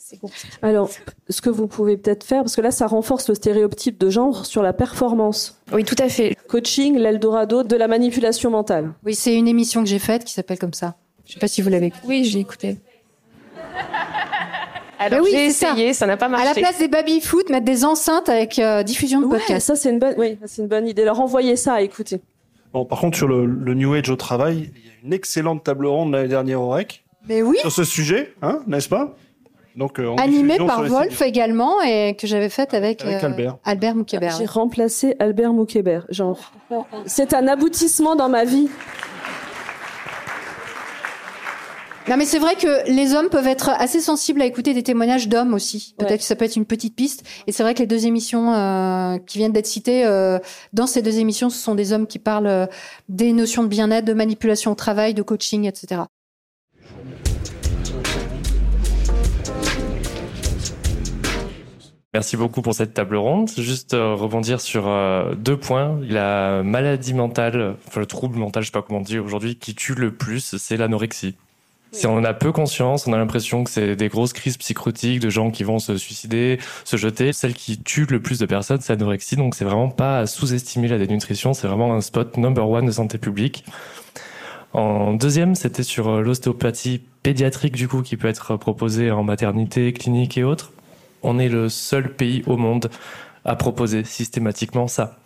Alors, ce que vous pouvez peut-être faire, parce que là, ça renforce le stéréotype de genre sur la performance. Oui, tout à fait. Coaching, l'Eldorado de la manipulation mentale. Oui, c'est une émission que j'ai faite qui s'appelle comme ça. Je sais pas si vous l'avez écoutée. Oui, j'ai écouté. Alors, oui, j'ai essayé, ça n'a pas marché. À la place des baby-foot, mettre des enceintes avec euh, diffusion de Ouais, podcast. ça c'est une bonne, oui, c'est une bonne idée. Leur envoyer ça à écouter. Bon, par contre, sur le, le New Age au travail, il y a une excellente table ronde l'année dernière au REC Mais oui, sur ce sujet, hein, n'est-ce pas? Donc, euh, diffusion par Wolf également et que j'avais faite avec, Avec euh, Albert. Albert Moukébert. J'ai remplacé Albert Moukébert. Genre, c'est un aboutissement dans ma vie. Non, mais c'est vrai que les hommes peuvent être assez sensibles à écouter des témoignages d'hommes aussi. Peut-être Ouais. que ça peut être une petite piste. Et c'est vrai que les deux émissions euh, qui viennent d'être citées, euh, dans ces deux émissions, ce sont des hommes qui parlent euh, des notions de bien-être, de manipulation au travail, de coaching, etc. Merci beaucoup pour cette table ronde. Juste euh, rebondir sur euh, deux points. La maladie mentale, enfin le trouble mental, je sais pas comment dire aujourd'hui, qui tue le plus, c'est l'anorexie. Si on en a peu conscience, on a l'impression que c'est des grosses crises psychotiques de gens qui vont se suicider, se jeter. Celle qui tue le plus de personnes, c'est l'anorexie. Donc c'est vraiment pas à sous-estimer la dénutrition. C'est vraiment un spot number one de santé publique. En deuxième, c'était sur euh, l'ostéopathie pédiatrique du coup qui peut être proposée en maternité, clinique et autres. On est le seul pays au monde à proposer systématiquement ça.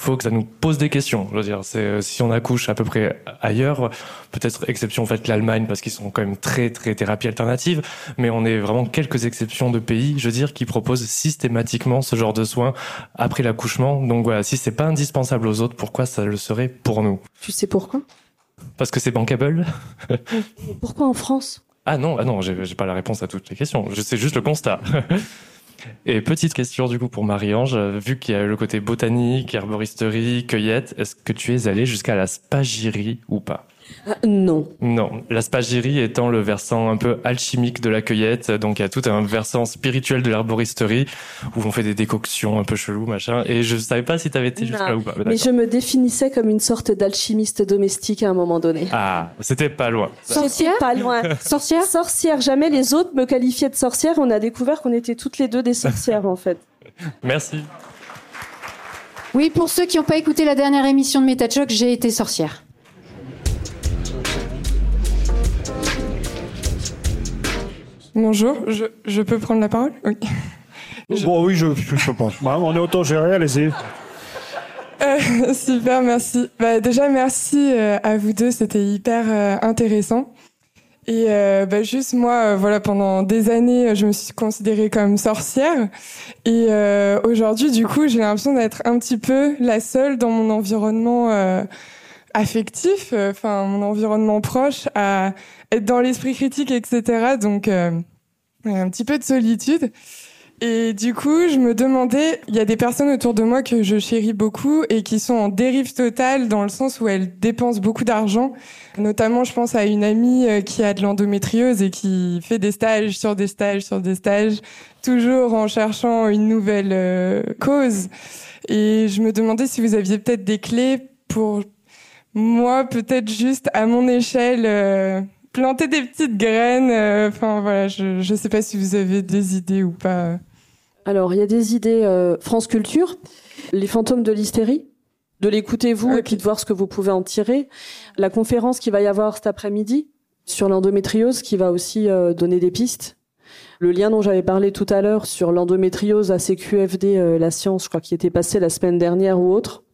Faut que ça nous pose des questions. Je veux dire, c'est euh, si on accouche à peu près ailleurs, peut-être exception faite l'Allemagne parce qu'ils sont quand même très très thérapie alternative, mais on est vraiment quelques exceptions de pays, je veux dire, qui proposent systématiquement ce genre de soins après l'accouchement. Donc voilà, si c'est pas indispensable aux autres, pourquoi ça le serait pour nous? Tu sais pourquoi? Parce que c'est bankable? Pourquoi en France? Ah non, ah non, j'ai j'ai pas la réponse à toutes les questions. Je sais juste le constat. Et petite question du coup pour Marie-Ange, vu qu'il y a le côté botanique, herboristerie, cueillette, est-ce que tu es allée jusqu'à la spagyrie ou pas? Ah, Non. Non, la spagyrie étant le versant un peu alchimique de la cueillette, donc il y a tout un versant spirituel de l'herboristerie où on fait des décoctions un peu cheloues, machin. Et je savais pas si t'avais été jusqu'à là ou pas. Mais d'accord. je me définissais comme une sorte d'alchimiste domestique à un moment donné. Ah, c'était pas loin. Sorcière? Pas loin. Sorcière? Sorcière. Jamais les autres me qualifiaient de sorcière. On a découvert qu'on était toutes les deux des sorcières, en fait. Merci. Oui, pour ceux qui n'ont pas écouté la dernière émission de MetaChoc, j'ai été sorcière. Bonjour, je, je peux prendre la parole? Oui. Bon, oui, je, je pense. Bah, on est autogéré, allez-y. Euh, super, merci. Bah, déjà, merci euh, à vous deux, c'était hyper euh, intéressant. Et euh, bah, juste moi, voilà, pendant des années, je me suis considérée comme sorcière. Et euh, aujourd'hui, du coup, j'ai l'impression d'être un petit peu la seule dans mon environnement euh, affectif, euh, enfin mon environnement proche, à être dans l'esprit critique, etc. Donc, euh, un petit peu de solitude. Et du coup, je me demandais, il y a des personnes autour de moi que je chéris beaucoup et qui sont en dérive totale dans le sens où elles dépensent beaucoup d'argent. Notamment, je pense à une amie euh, qui a de l'endométriose et qui fait des stages sur des stages sur des stages, toujours en cherchant une nouvelle cause. Et je me demandais si vous aviez peut-être des clés pour moi, peut-être juste à mon échelle, euh, planter des petites graines. euh, Enfin voilà, je je sais pas si vous avez des idées ou pas. Alors, il y a des idées euh, France Culture, les fantômes de l'hystérie, de l'écouter vous et puis de voir ce que vous pouvez en tirer. La conférence qui va y avoir cet après-midi sur l'endométriose qui va aussi euh, donner des pistes. Le lien dont j'avais parlé tout à l'heure sur l'endométriose à CQFD, euh, la science, je crois qui était passé la semaine dernière ou autre.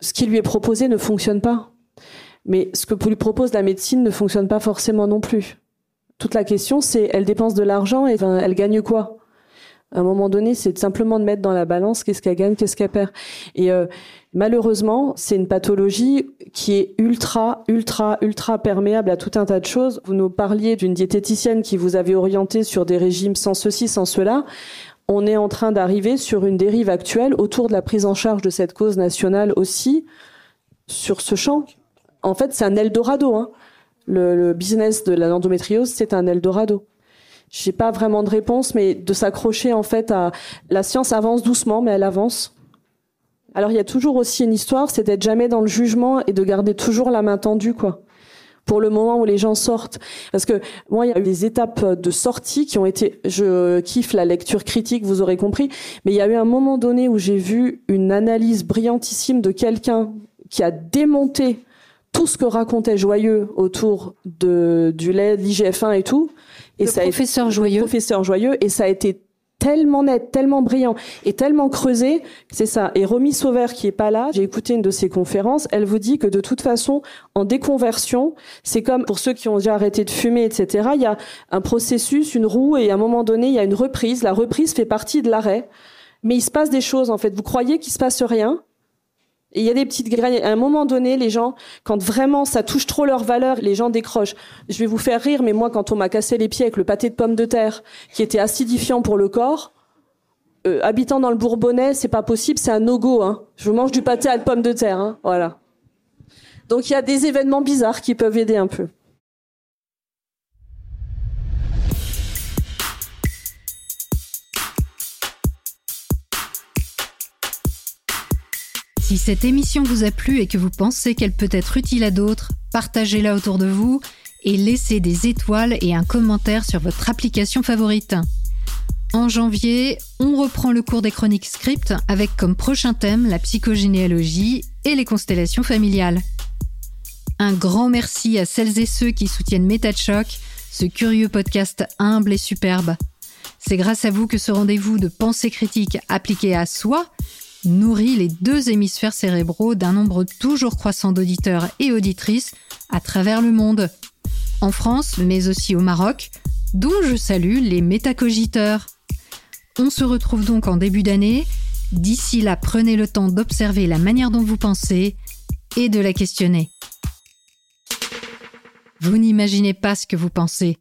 Ce qui lui est proposé ne fonctionne pas. Mais ce que lui propose la médecine ne fonctionne pas forcément non plus. Toute la question, c'est elle dépense de l'argent et elle gagne quoi? À un moment donné, c'est simplement de mettre dans la balance qu'est-ce qu'elle gagne, qu'est-ce qu'elle perd. Et euh, malheureusement, c'est une pathologie qui est ultra, ultra, ultra perméable à tout un tas de choses. Vous nous parliez d'une diététicienne qui vous avait orienté sur des régimes sans ceci, sans cela. On est en train d'arriver sur une dérive actuelle autour de la prise en charge de cette cause nationale aussi sur ce champ. En fait, c'est un Eldorado. Hein. Le, business de la l'endométriose, c'est un Eldorado j'ai pas vraiment de réponse, mais de s'accrocher en fait à la science avance doucement, mais elle avance. Alors il y a toujours aussi une histoire, c'est d'être jamais dans le jugement et de garder toujours la main tendue, quoi. Pour le moment où les gens sortent, parce que moi il y a eu des étapes de sortie qui ont été, je kiffe la lecture critique, vous aurez compris, mais il y a eu un moment donné où j'ai vu une analyse brillantissime de quelqu'un qui a démonté tout ce que racontait Joyeux autour de du lait, de l'IGF1 et tout. Et Le ça a été- professeur Joyeux. le professeur Joyeux, et ça a été tellement net, tellement brillant et tellement creusé, c'est ça. Et Romy Sauvert qui est pas là, j'ai écouté une de ses conférences, elle vous dit que de toute façon, en déconversion, c'est comme pour ceux qui ont déjà arrêté de fumer, etc. Il y a un processus, une roue, et à un moment donné, il y a une reprise. La reprise fait partie de l'arrêt, mais il se passe des choses en fait. Vous croyez qu'il se passe rien, et il y a des petites graines. À un moment donné, les gens, quand vraiment ça touche trop leur valeur, les gens décrochent. Je vais vous faire rire, mais moi, quand on m'a cassé les pieds avec le pâté de pommes de terre, qui était acidifiant pour le corps, euh, habitant dans le Bourbonnais, c'est pas possible, c'est un no-go. Hein. Je mange du pâté à la pomme de terre, hein. voilà. Donc il y a des événements bizarres qui peuvent aider un peu. Si cette émission vous a plu et que vous pensez qu'elle peut être utile à d'autres, partagez-la autour de vous et laissez des étoiles et un commentaire sur votre application favorite. En janvier, on reprend le cours des chroniques script avec comme prochain thème la psychogénéalogie et les constellations familiales. Un grand merci à celles et ceux qui soutiennent Méta de Choc, ce curieux podcast humble et superbe. C'est grâce à vous que ce rendez-vous de pensée critique appliqué à soi nourrit les deux hémisphères cérébraux d'un nombre toujours croissant d'auditeurs et auditrices à travers le monde. En France, mais aussi au Maroc, dont je salue les métacogiteurs. On se retrouve donc en début d'année. D'ici là, prenez le temps d'observer la manière dont vous pensez et de la questionner. Vous n'imaginez pas ce que vous pensez.